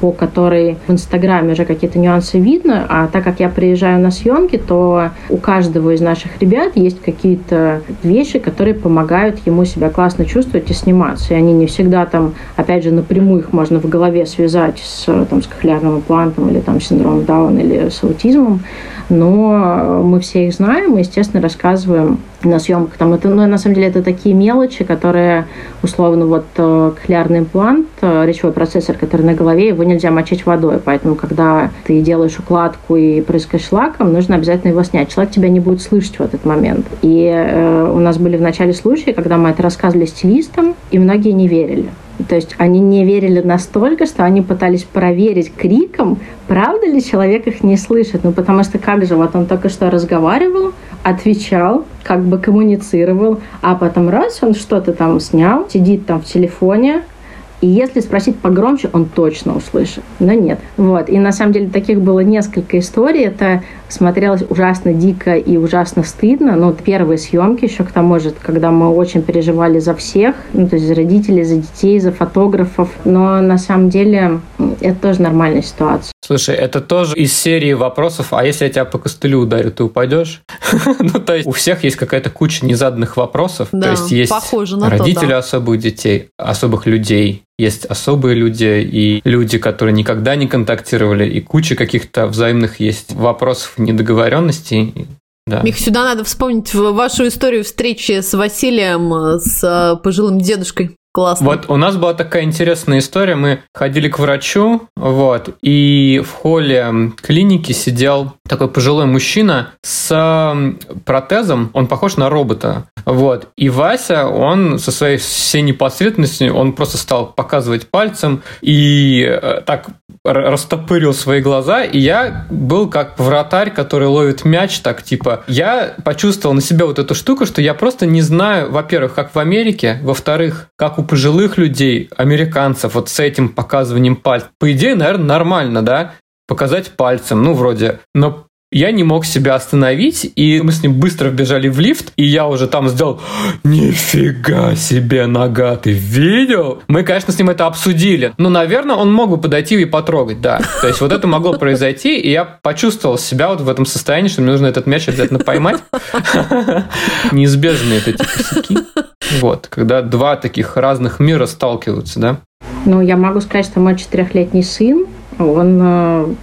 по которой в Инстаграме уже какие-то нюансы видно, а так как я приезжаю на съемки, то у каждого из наших ребят есть какие-то вещи, которые помогают ему себя классно чувствовать и сниматься. И они не всегда там, опять же, напрямую их можно в голове связать с, там, с кохлеарным имплантом или там синдромом Дауна или с аутизмом, но мы все их знаем и, естественно, рассказываем на съемках. Там это, ну, на самом деле, это такие мелочи, которые, условно, вот э, кохлеарный имплант, э, речевой процессор, который на голове, его нельзя мочить водой. Поэтому, когда ты делаешь укладку и прыскаешь лаком, нужно обязательно его снять. Человек тебя не будет слышать в этот момент. И э, у нас были в начале случаи, когда мы это рассказывали стилистам, и многие не верили. То есть они не верили настолько, что они пытались проверить криком, правда ли человек их не слышит. Ну, потому что как же, вот он только что разговаривал, отвечал, как бы коммуницировал, а потом раз он что-то там снял, сидит там в телефоне, И если спросить погромче, он точно услышит. Но нет. Вот. И на самом деле таких было несколько историй. Это смотрелось ужасно дико и ужасно стыдно. Ну, первые съемки еще к тому же, когда мы очень переживали за всех, ну, то есть за родителей, за детей, за фотографов. Но на самом деле это тоже нормальная ситуация. Слушай, это тоже из серии вопросов, а если я тебя по костылю ударю, ты упадешь? ну, то есть у всех есть какая-то куча незаданных вопросов. Да, то есть есть родители то, да. особых детей, особых людей, есть особые люди и люди, которые никогда не контактировали, и куча каких-то взаимных есть вопросов недоговоренностей. Да. Мих, сюда надо вспомнить вашу историю встречи с Василием, с э, пожилым дедушкой. Классно. Вот у нас была такая интересная история. Мы ходили к врачу, вот, и в холле клиники сидел такой пожилой мужчина с протезом. Он похож на робота. Вот. И Вася, он со своей всей непосредственностью, он просто стал показывать пальцем и э, так растопырил свои глаза, и я был как вратарь, который ловит мяч, так типа, я почувствовал на себе вот эту штуку, что я просто не знаю, во-первых, как в Америке, во-вторых, как у пожилых людей, американцев, вот с этим показыванием пальцев. По идее, наверное, нормально, да, показать пальцем, ну, вроде. Но я не мог себя остановить, и мы с ним быстро вбежали в лифт, и я уже там сделал «Нифига себе нога, ты видел?» Мы, конечно, с ним это обсудили, но, наверное, он мог бы подойти и потрогать, да. То есть вот это могло произойти, и я почувствовал себя вот в этом состоянии, что мне нужно этот мяч обязательно поймать. Неизбежные эти косяки. Вот, когда два таких разных мира сталкиваются, да? Ну, я могу сказать, что мой четырехлетний сын, он э,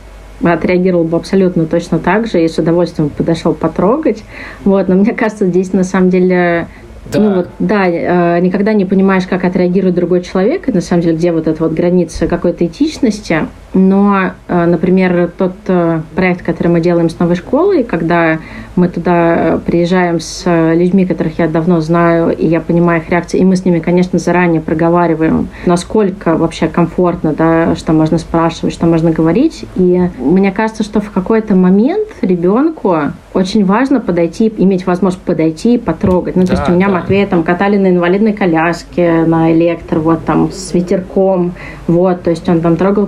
отреагировал бы абсолютно точно так же и с удовольствием подошел потрогать. Вот, но мне кажется, здесь на самом деле да. Ну вот, да, э, никогда не понимаешь, как отреагирует другой человек, и на самом деле, где вот эта вот граница какой-то этичности. Но, э, например, тот э, проект, который мы делаем с новой школой, когда мы туда приезжаем с людьми, которых я давно знаю, и я понимаю их реакции, и мы с ними, конечно, заранее проговариваем, насколько вообще комфортно, да, что можно спрашивать, что можно говорить. И мне кажется, что в какой-то момент ребенку очень важно подойти, иметь возможность подойти и потрогать. Ну, да, то есть у меня да. Матвея там катали на инвалидной коляске, на электро, вот там с ветерком, вот, то есть он там трогал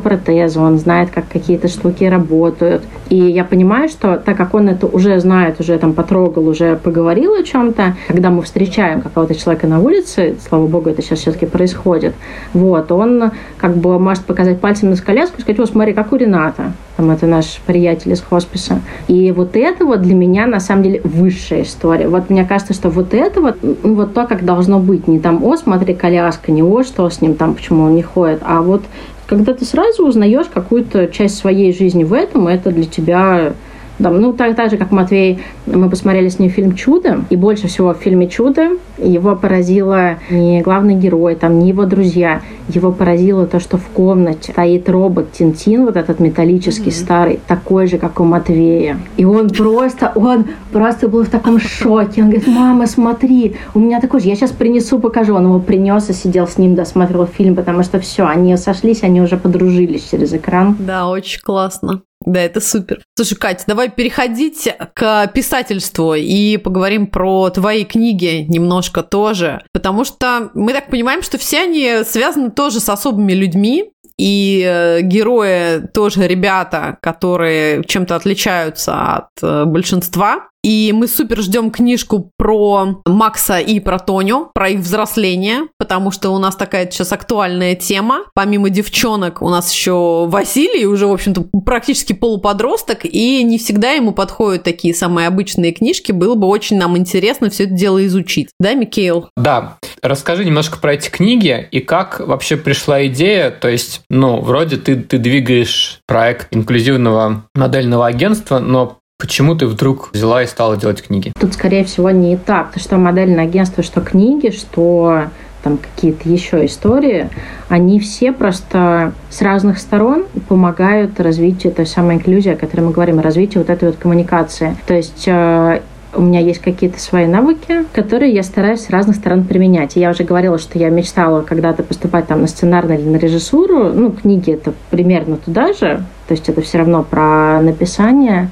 протезы, он знает, как какие-то штуки работают. И я понимаю, что так как он это уже знает, уже там потрогал, уже поговорил о чем-то, когда мы встречаем какого-то человека на улице, слава богу, это сейчас все-таки происходит, вот, он как бы может показать пальцем на коляску и сказать, о, смотри, как у Рената там это наш приятель из хосписа. И вот это вот для меня на самом деле высшая история. Вот мне кажется, что вот это вот, ну, вот то, как должно быть. Не там, о, смотри, коляска, не о, что с ним там, почему он не ходит, а вот когда ты сразу узнаешь какую-то часть своей жизни в этом, это для тебя да, ну, так, так же, как Матвей, мы посмотрели с ним фильм «Чудо», и больше всего в фильме «Чудо» его поразило не главный герой, там, не его друзья, его поразило то, что в комнате стоит робот Тинтин, вот этот металлический mm-hmm. старый, такой же, как у Матвея. И он просто, он просто был в таком шоке. Он говорит, мама, смотри, у меня такой же, я сейчас принесу, покажу. Он его принес и сидел с ним, досмотрел фильм, потому что все, они сошлись, они уже подружились через экран. Да, очень классно. Да, это супер. Слушай, Катя, давай переходить к писательству и поговорим про твои книги немножко тоже. Потому что мы так понимаем, что все они связаны тоже с особыми людьми, и э, герои тоже ребята, которые чем-то отличаются от э, большинства. И мы супер ждем книжку про Макса и про Тоню, про их взросление, потому что у нас такая сейчас актуальная тема. Помимо девчонок у нас еще Василий, уже, в общем-то, практически полуподросток, и не всегда ему подходят такие самые обычные книжки. Было бы очень нам интересно все это дело изучить. Да, Микейл? Да. Расскажи немножко про эти книги и как вообще пришла идея. То есть, ну, вроде ты, ты двигаешь проект инклюзивного модельного агентства, но Почему ты вдруг взяла и стала делать книги? Тут, скорее всего, не так. Потому что модельное агентство, что книги, что там какие-то еще истории, они все просто с разных сторон помогают развитию той самой инклюзии, о которой мы говорим, развитию вот этой вот коммуникации. То есть э, у меня есть какие-то свои навыки, которые я стараюсь с разных сторон применять. И я уже говорила, что я мечтала когда-то поступать там на сценарную или на режиссуру. Ну, книги это примерно туда же. То есть это все равно про написание.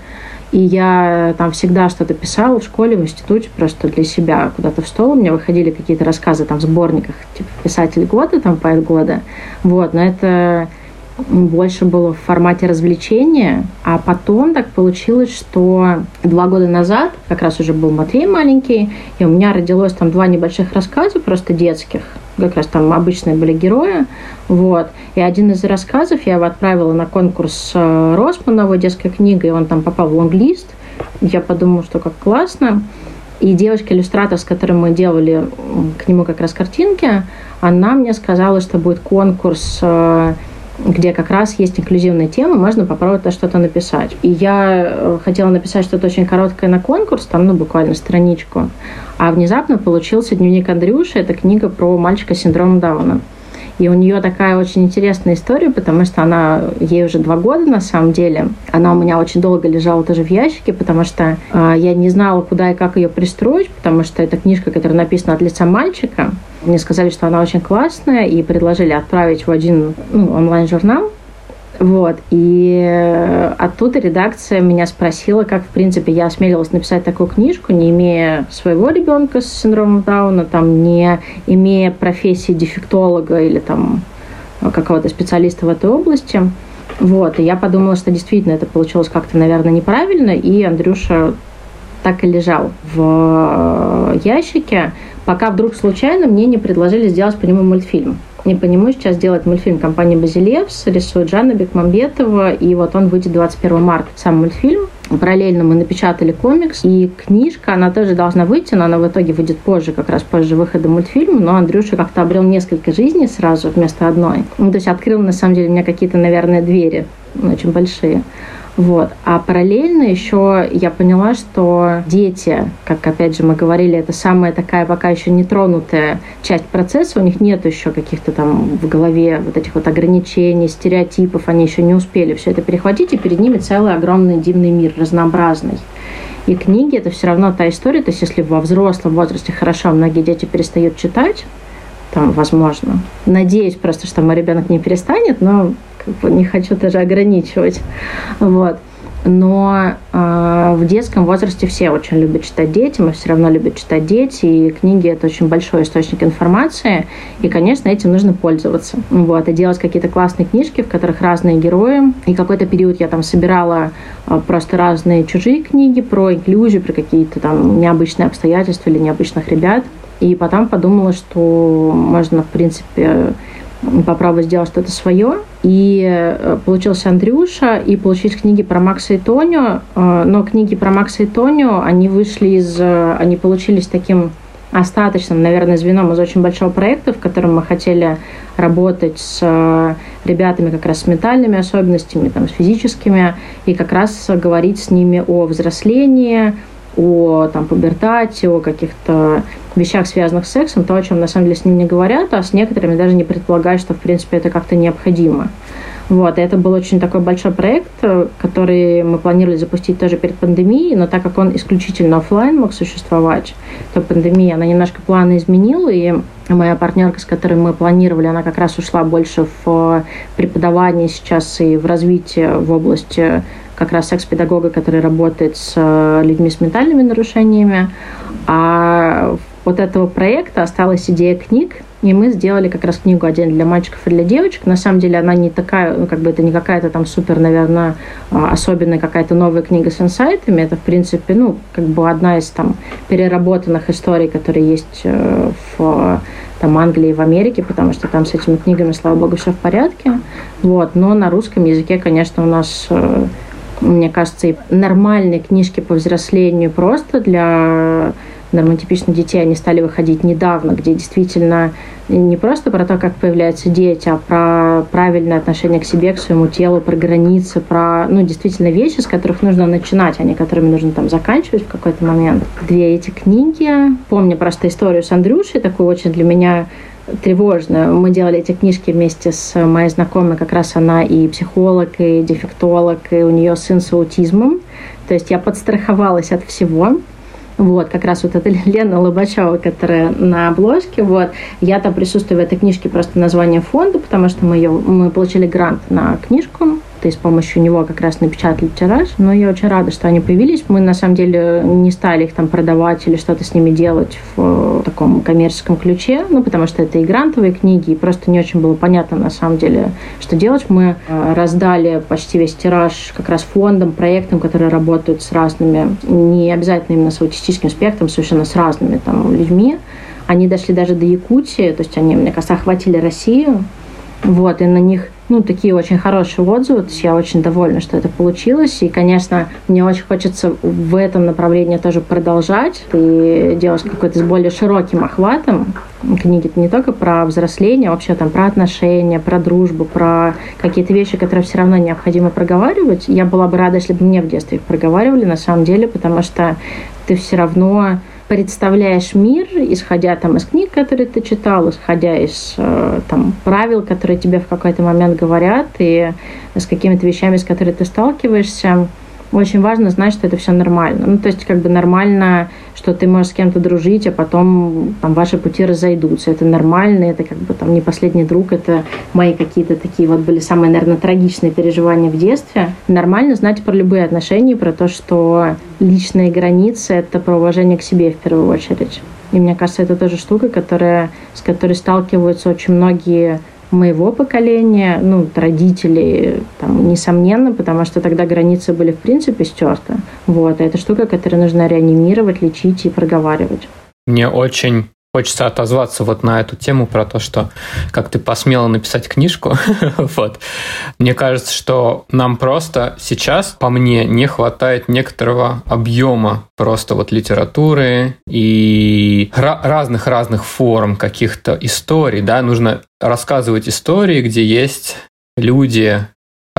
И я там всегда что-то писала в школе, в институте, просто для себя куда-то в стол. У меня выходили какие-то рассказы там в сборниках, типа «Писатель года», там «Поэт года». Вот, но это больше было в формате развлечения, а потом так получилось, что два года назад, как раз уже был Матвей маленький, и у меня родилось там два небольших рассказа, просто детских, как раз там обычные были герои, вот. И один из рассказов я его отправила на конкурс э, Росмановой детской книги, и он там попал в лонглист. Я подумала, что как классно. И девочка-иллюстратор, с которой мы делали к нему как раз картинки, она мне сказала, что будет конкурс э, где как раз есть инклюзивная тема, можно попробовать что-то написать. И я э, хотела написать что-то очень короткое на конкурс, там, ну, буквально страничку. А внезапно получился дневник Андрюши, это книга про мальчика с синдромом Дауна. И у нее такая очень интересная история, потому что она, ей уже два года на самом деле. Она у меня очень долго лежала тоже в ящике, потому что э, я не знала, куда и как ее пристроить, потому что это книжка, которая написана от лица мальчика. Мне сказали, что она очень классная, и предложили отправить в один ну, онлайн-журнал. Вот. И оттуда редакция меня спросила, как, в принципе, я осмелилась написать такую книжку, не имея своего ребенка с синдромом Дауна, там, не имея профессии дефектолога или там какого-то специалиста в этой области. Вот. И я подумала, что действительно это получилось как-то, наверное, неправильно, и Андрюша так и лежал в ящике, пока вдруг случайно мне не предложили сделать по нему мультфильм. Не по нему сейчас делает мультфильм компании «Базилевс», рисует Жанна Бекмамбетова, и вот он выйдет 21 марта, сам мультфильм. Параллельно мы напечатали комикс, и книжка, она тоже должна выйти, но она в итоге выйдет позже, как раз позже выхода мультфильма, но Андрюша как-то обрел несколько жизней сразу вместо одной. Ну, то есть открыл, на самом деле, меня какие-то, наверное, двери очень большие. Вот. А параллельно еще я поняла, что дети, как опять же мы говорили, это самая такая пока еще не тронутая часть процесса, у них нет еще каких-то там в голове вот этих вот ограничений, стереотипов, они еще не успели все это перехватить, и перед ними целый огромный дивный мир, разнообразный. И книги это все равно та история, то есть если во взрослом возрасте хорошо, многие дети перестают читать, там, возможно. Надеюсь просто, что мой ребенок не перестанет, но как бы не хочу даже ограничивать. Вот. Но э, в детском возрасте все очень любят читать дети, мы все равно любят читать дети, и книги это очень большой источник информации, и, конечно, этим нужно пользоваться. Вот, и делать какие-то классные книжки, в которых разные герои. И какой-то период я там собирала э, просто разные чужие книги про инклюзию, про какие-то там необычные обстоятельства или необычных ребят. И потом подумала, что можно, в принципе, попробовать сделать что-то свое. И э, получился Андрюша, и получились книги про Макса и Тоню. Э, но книги про Макса и Тоню, они вышли из... Э, они получились таким остаточным, наверное, звеном из очень большого проекта, в котором мы хотели работать с ребятами как раз с ментальными особенностями, там, с физическими, и как раз говорить с ними о взрослении, о там, пубертате, о каких-то вещах, связанных с сексом, то, о чем на самом деле с ним не говорят, а с некоторыми даже не предполагают, что, в принципе, это как-то необходимо. Вот, и это был очень такой большой проект, который мы планировали запустить тоже перед пандемией, но так как он исключительно офлайн мог существовать, то пандемия, она немножко планы изменила, и моя партнерка, с которой мы планировали, она как раз ушла больше в преподавание сейчас и в развитие в области как раз секс-педагога, который работает с э, людьми с ментальными нарушениями. А вот этого проекта осталась идея книг, и мы сделали как раз книгу отдельно для мальчиков и для девочек. На самом деле она не такая, ну, как бы это не какая-то там супер, наверное, а, особенная какая-то новая книга с инсайтами. Это, в принципе, ну, как бы одна из там переработанных историй, которые есть э, в там, Англии и в Америке, потому что там с этими книгами, слава богу, все в порядке. Вот. Но на русском языке, конечно, у нас э, мне кажется, и нормальные книжки по взрослению просто для нормотипичных детей, они стали выходить недавно, где действительно не просто про то, как появляются дети, а про правильное отношение к себе, к своему телу, про границы, про, ну, действительно вещи, с которых нужно начинать, а не которыми нужно там заканчивать в какой-то момент. Две эти книги. Помню просто историю с Андрюшей, такую очень для меня тревожно. Мы делали эти книжки вместе с моей знакомой, как раз она и психолог, и дефектолог, и у нее сын с аутизмом. То есть я подстраховалась от всего. Вот, как раз вот эта Лена Лобачева, которая на обложке, вот, я там присутствую в этой книжке просто название фонда, потому что мы, ее, мы получили грант на книжку, и с помощью него как раз напечатали тираж. Но я очень рада, что они появились. Мы на самом деле не стали их там продавать или что-то с ними делать в таком коммерческом ключе, ну, потому что это и грантовые книги, и просто не очень было понятно на самом деле, что делать. Мы э, раздали почти весь тираж как раз фондам, проектам, которые работают с разными, не обязательно именно с аутистическим спектром, совершенно с разными там людьми. Они дошли даже до Якутии, то есть они, мне кажется, охватили Россию. Вот, и на них ну, такие очень хорошие отзывы. То есть я очень довольна, что это получилось. И, конечно, мне очень хочется в этом направлении тоже продолжать и делать какой-то с более широким охватом. Книги не только про взросление, а вообще там про отношения, про дружбу, про какие-то вещи, которые все равно необходимо проговаривать. Я была бы рада, если бы мне в детстве их проговаривали, на самом деле, потому что ты все равно представляешь мир, исходя там из книг, которые ты читал, исходя из э, там правил, которые тебе в какой-то момент говорят, и с какими-то вещами, с которыми ты сталкиваешься очень важно знать, что это все нормально. Ну, то есть, как бы нормально, что ты можешь с кем-то дружить, а потом там ваши пути разойдутся. Это нормально, это как бы там не последний друг, это мои какие-то такие вот были самые, наверное, трагичные переживания в детстве. Нормально знать про любые отношения, про то, что личные границы — это про уважение к себе в первую очередь. И мне кажется, это тоже штука, которая, с которой сталкиваются очень многие моего поколения, ну, родителей, там, несомненно, потому что тогда границы были в принципе стерты. Вот, а это штука, которую нужно реанимировать, лечить и проговаривать. Мне очень Хочется отозваться вот на эту тему про то, что как ты посмела написать книжку. вот. Мне кажется, что нам просто сейчас, по мне, не хватает некоторого объема просто вот литературы и разных-разных форм каких-то историй. Да? Нужно рассказывать истории, где есть люди,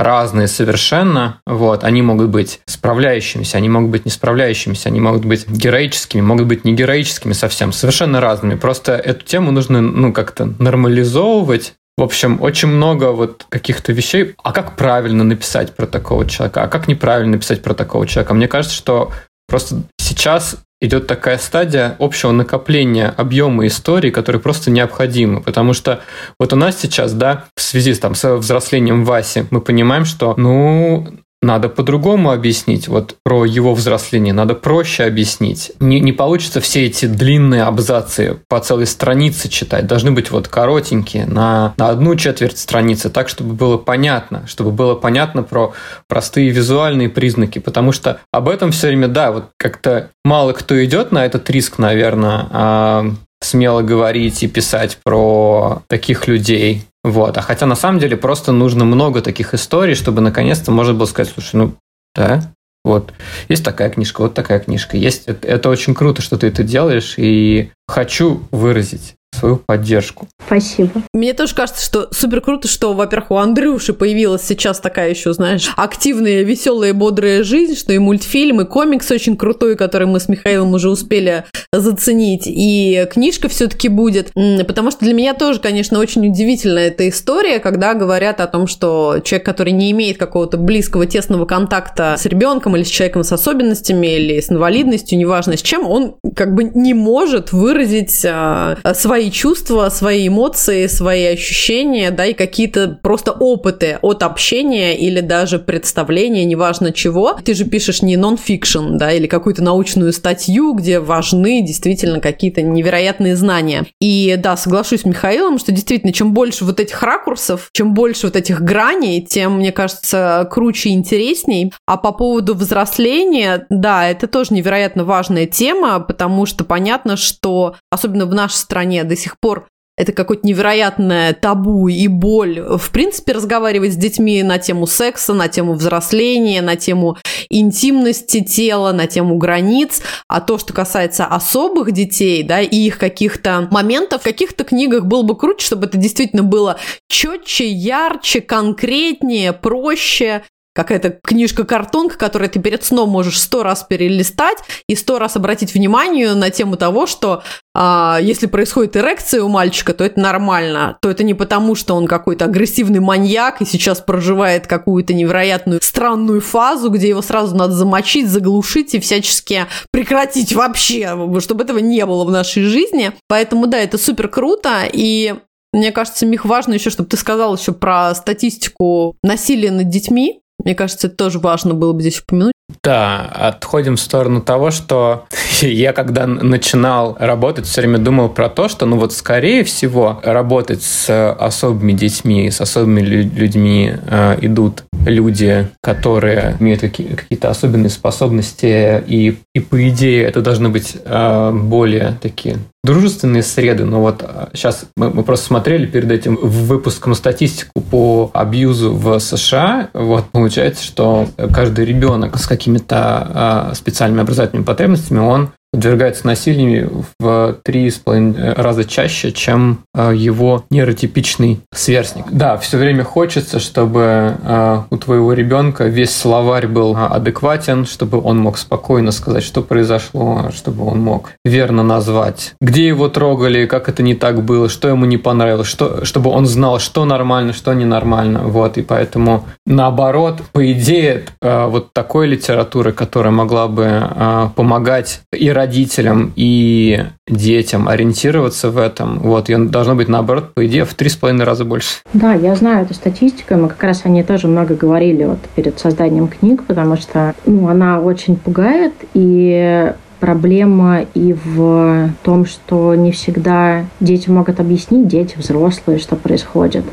разные совершенно. Вот, они могут быть справляющимися, они могут быть не справляющимися, они могут быть героическими, могут быть не героическими совсем, совершенно разными. Просто эту тему нужно, ну, как-то нормализовывать, в общем, очень много вот каких-то вещей. А как правильно написать про такого человека? А как неправильно написать про такого человека? Мне кажется, что просто сейчас идет такая стадия общего накопления объема истории, которые просто необходимы. Потому что вот у нас сейчас, да, в связи там, с взрослением Васи, мы понимаем, что, ну, надо по-другому объяснить. Вот про его взросление надо проще объяснить. Не, не получится все эти длинные абзацы по целой странице читать. Должны быть вот коротенькие, на, на одну четверть страницы, так, чтобы было понятно. Чтобы было понятно про простые визуальные признаки. Потому что об этом все время, да, вот как-то мало кто идет на этот риск, наверное, а смело говорить и писать про таких людей. Вот. А хотя на самом деле просто нужно много таких историй, чтобы наконец-то можно было сказать, слушай, ну да, вот. Есть такая книжка, вот такая книжка. Есть. Это, это очень круто, что ты это делаешь, и хочу выразить свою поддержку. Спасибо. Мне тоже кажется, что супер круто, что, во-первых, у Андрюши появилась сейчас такая еще, знаешь, активная, веселая, бодрая жизнь, что и мультфильм, и комикс очень крутой, который мы с Михаилом уже успели заценить, и книжка все-таки будет. Потому что для меня тоже, конечно, очень удивительная эта история, когда говорят о том, что человек, который не имеет какого-то близкого, тесного контакта с ребенком или с человеком с особенностями, или с инвалидностью, неважно с чем, он как бы не может выразить а, свои чувства, свои эмоции, свои ощущения, да, и какие-то просто опыты от общения или даже представления, неважно чего. Ты же пишешь не нон-фикшн, да, или какую-то научную статью, где важны действительно какие-то невероятные знания. И да, соглашусь с Михаилом, что действительно, чем больше вот этих ракурсов, чем больше вот этих граней, тем, мне кажется, круче и интересней. А по поводу взросления, да, это тоже невероятно важная тема, потому что понятно, что особенно в нашей стране до сих пор это какое-то невероятное табу и боль. В принципе, разговаривать с детьми на тему секса, на тему взросления, на тему интимности тела, на тему границ. А то, что касается особых детей, да, и их каких-то моментов, в каких-то книгах было бы круче, чтобы это действительно было четче, ярче, конкретнее, проще какая-то книжка-картонка, которую ты перед сном можешь сто раз перелистать и сто раз обратить внимание на тему того, что а, если происходит эрекция у мальчика, то это нормально, то это не потому, что он какой-то агрессивный маньяк и сейчас проживает какую-то невероятную странную фазу, где его сразу надо замочить, заглушить и всячески прекратить вообще, чтобы этого не было в нашей жизни. Поэтому да, это супер круто, и Мне кажется, Мих, важно еще, чтобы ты сказал еще про статистику насилия над детьми. Мне кажется, это тоже важно было бы здесь упомянуть. Да, отходим в сторону того, что я когда начинал работать, все время думал про то, что, ну вот, скорее всего, работать с особыми детьми, с особыми людьми э, идут люди, которые имеют какие- какие-то особенные способности, и, и по идее это должны быть э, более такие дружественные среды, но вот сейчас а, мы, мы просто смотрели перед этим выпуском статистику по абьюзу в США, вот получается, что каждый ребенок с какими-то э, специальными образовательными потребностями, он подвергается насилию в три с половиной раза чаще, чем э, его нейротипичный сверстник. Да, все время хочется, чтобы э, у твоего ребенка весь словарь был адекватен, чтобы он мог спокойно сказать, что произошло, чтобы он мог верно назвать, где его трогали, как это не так было, что ему не понравилось, что, чтобы он знал, что нормально, что ненормально. Вот, и поэтому наоборот, по идее, э, вот такой литературы, которая могла бы помогать и родителям и детям ориентироваться в этом. Вот, и должно быть наоборот, по идее, в три с половиной раза больше. Да, я знаю эту статистику, мы как раз о ней тоже много говорили вот перед созданием книг, потому что ну, она очень пугает, и проблема и в том, что не всегда дети могут объяснить, дети, взрослые, что происходит.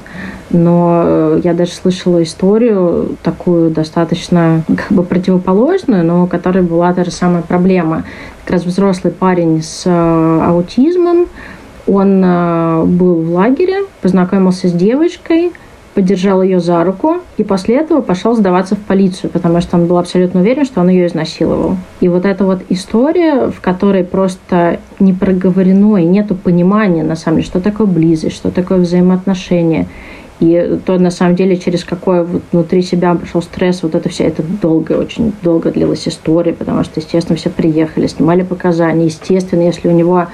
Но э, я даже слышала историю такую достаточно как бы противоположную, но у которой была та же самая проблема. Как раз взрослый парень с э, аутизмом, он э, был в лагере, познакомился с девочкой – поддержал ее за руку и после этого пошел сдаваться в полицию, потому что он был абсолютно уверен, что он ее изнасиловал. И вот эта вот история, в которой просто не проговорено и нету понимания, на самом деле, что такое близость, что такое взаимоотношения, и то, на самом деле, через какой вот внутри себя пошел стресс, вот это все, это долго, очень долго длилась история, потому что, естественно, все приехали, снимали показания. Естественно, если у него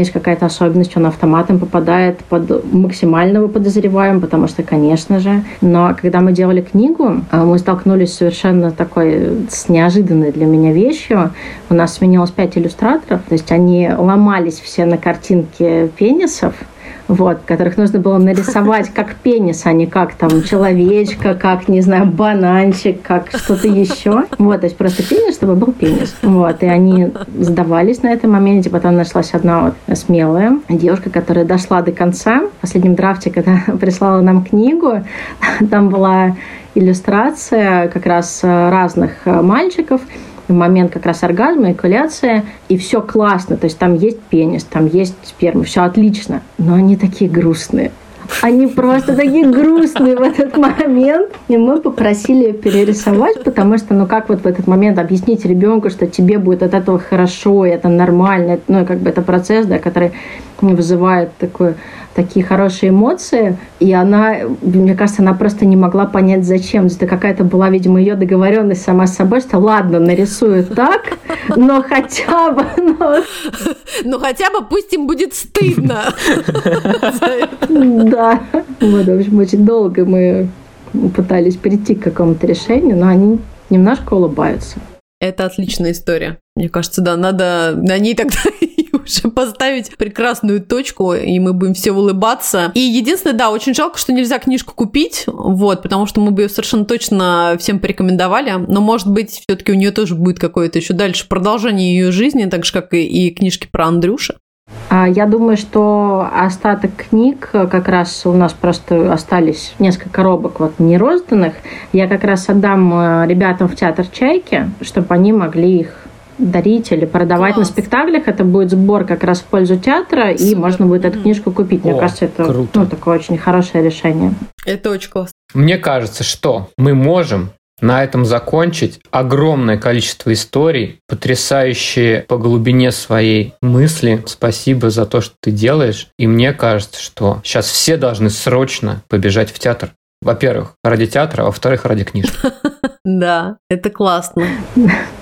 есть какая-то особенность, он автоматом попадает под максимального подозреваемого, потому что, конечно же. Но когда мы делали книгу, а, мы столкнулись совершенно такой с неожиданной для меня вещью. У нас сменилось пять иллюстраторов, то есть они ломались все на картинке пенисов, вот, которых нужно было нарисовать как пенис, а не как там человечка, как, не знаю, бананчик, как что-то еще. Вот, то есть просто пенис, чтобы был пенис. Вот, и они сдавались на этом моменте. Потом нашлась одна вот смелая девушка, которая дошла до конца. В последнем драфте, когда прислала нам книгу, там была иллюстрация как раз разных мальчиков, момент как раз оргазма, экуляция, и все классно, то есть там есть пенис, там есть сперма, все отлично, но они такие грустные. Они просто такие грустные в этот момент. И мы попросили перерисовать, потому что, ну как вот в этот момент объяснить ребенку, что тебе будет от этого хорошо, это нормально, ну как бы это процесс, да, который вызывает такое такие хорошие эмоции, и она, мне кажется, она просто не могла понять, зачем. Это какая-то была, видимо, ее договоренность сама с собой, что ладно, нарисую так, но хотя бы... Но, но хотя бы пусть им будет стыдно. Да. Вот, в общем, очень долго мы пытались прийти к какому-то решению, но они немножко улыбаются. Это отличная история. Мне кажется, да, надо на ней тогда уже поставить прекрасную точку, и мы будем все улыбаться. И единственное, да, очень жалко, что нельзя книжку купить, вот, потому что мы бы ее совершенно точно всем порекомендовали, но, может быть, все-таки у нее тоже будет какое-то еще дальше продолжение ее жизни, так же, как и, и книжки про Андрюша. Я думаю, что остаток книг как раз у нас просто остались несколько коробок вот не розданных. Я как раз отдам э, ребятам в театр «Чайки», чтобы они могли их дарить или продавать Класс. на спектаклях. Это будет сбор как раз в пользу театра, Супер. и можно будет эту книжку купить. Мне О, кажется, это круто. ну, такое очень хорошее решение. Это очень классно. Мне кажется, что мы можем на этом закончить. Огромное количество историй, потрясающие по глубине своей мысли. Спасибо за то, что ты делаешь. И мне кажется, что сейчас все должны срочно побежать в театр. Во-первых, ради театра, а во-вторых, ради книжки. Да, это классно.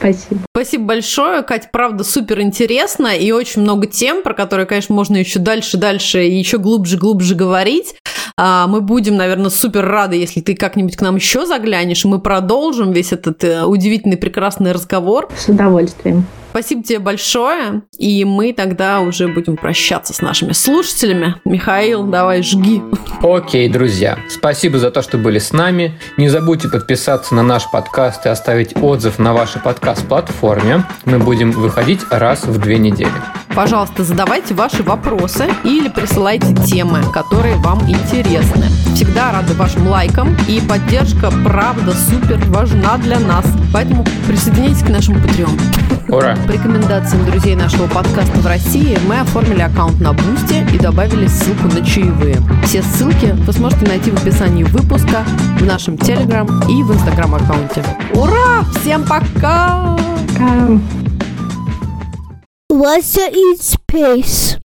Спасибо. Спасибо большое, Кать, правда, супер интересно и очень много тем, про которые, конечно, можно еще дальше, дальше и еще глубже, глубже говорить. А, мы будем, наверное, супер рады, если ты как-нибудь к нам еще заглянешь, и мы продолжим весь этот э, удивительный, прекрасный разговор. С удовольствием. Спасибо тебе большое. И мы тогда уже будем прощаться с нашими слушателями. Михаил, давай жги. Окей, друзья, спасибо за то, что были с нами. Не забудьте подписаться на наш подкаст и оставить отзыв на вашей подкаст-платформе. Мы будем выходить раз в две недели. Пожалуйста, задавайте ваши вопросы или присылайте темы, которые вам интересны. Всегда рады вашим лайкам, и поддержка, правда, супер важна для нас. Поэтому присоединяйтесь к нашему Patreon. Ура! По рекомендациям друзей нашего подкаста в России мы оформили аккаунт на Бусти и добавили ссылку на чаевые. Все ссылки вы сможете найти в описании выпуска, в нашем Телеграм и в Инстаграм аккаунте. Ура! Всем пока! Пока. Russia in space.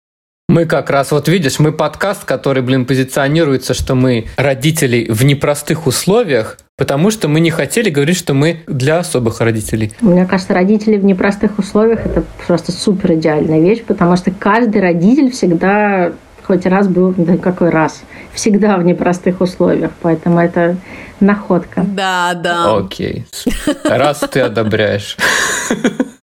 Мы как раз, вот видишь, мы подкаст, который, блин, позиционируется, что мы родители в непростых условиях, потому что мы не хотели говорить, что мы для особых родителей. Мне кажется, родители в непростых условиях это просто супер идеальная вещь, потому что каждый родитель всегда хоть раз был, да какой раз, всегда в непростых условиях, поэтому это находка. Да, да. Окей. Раз ты одобряешь.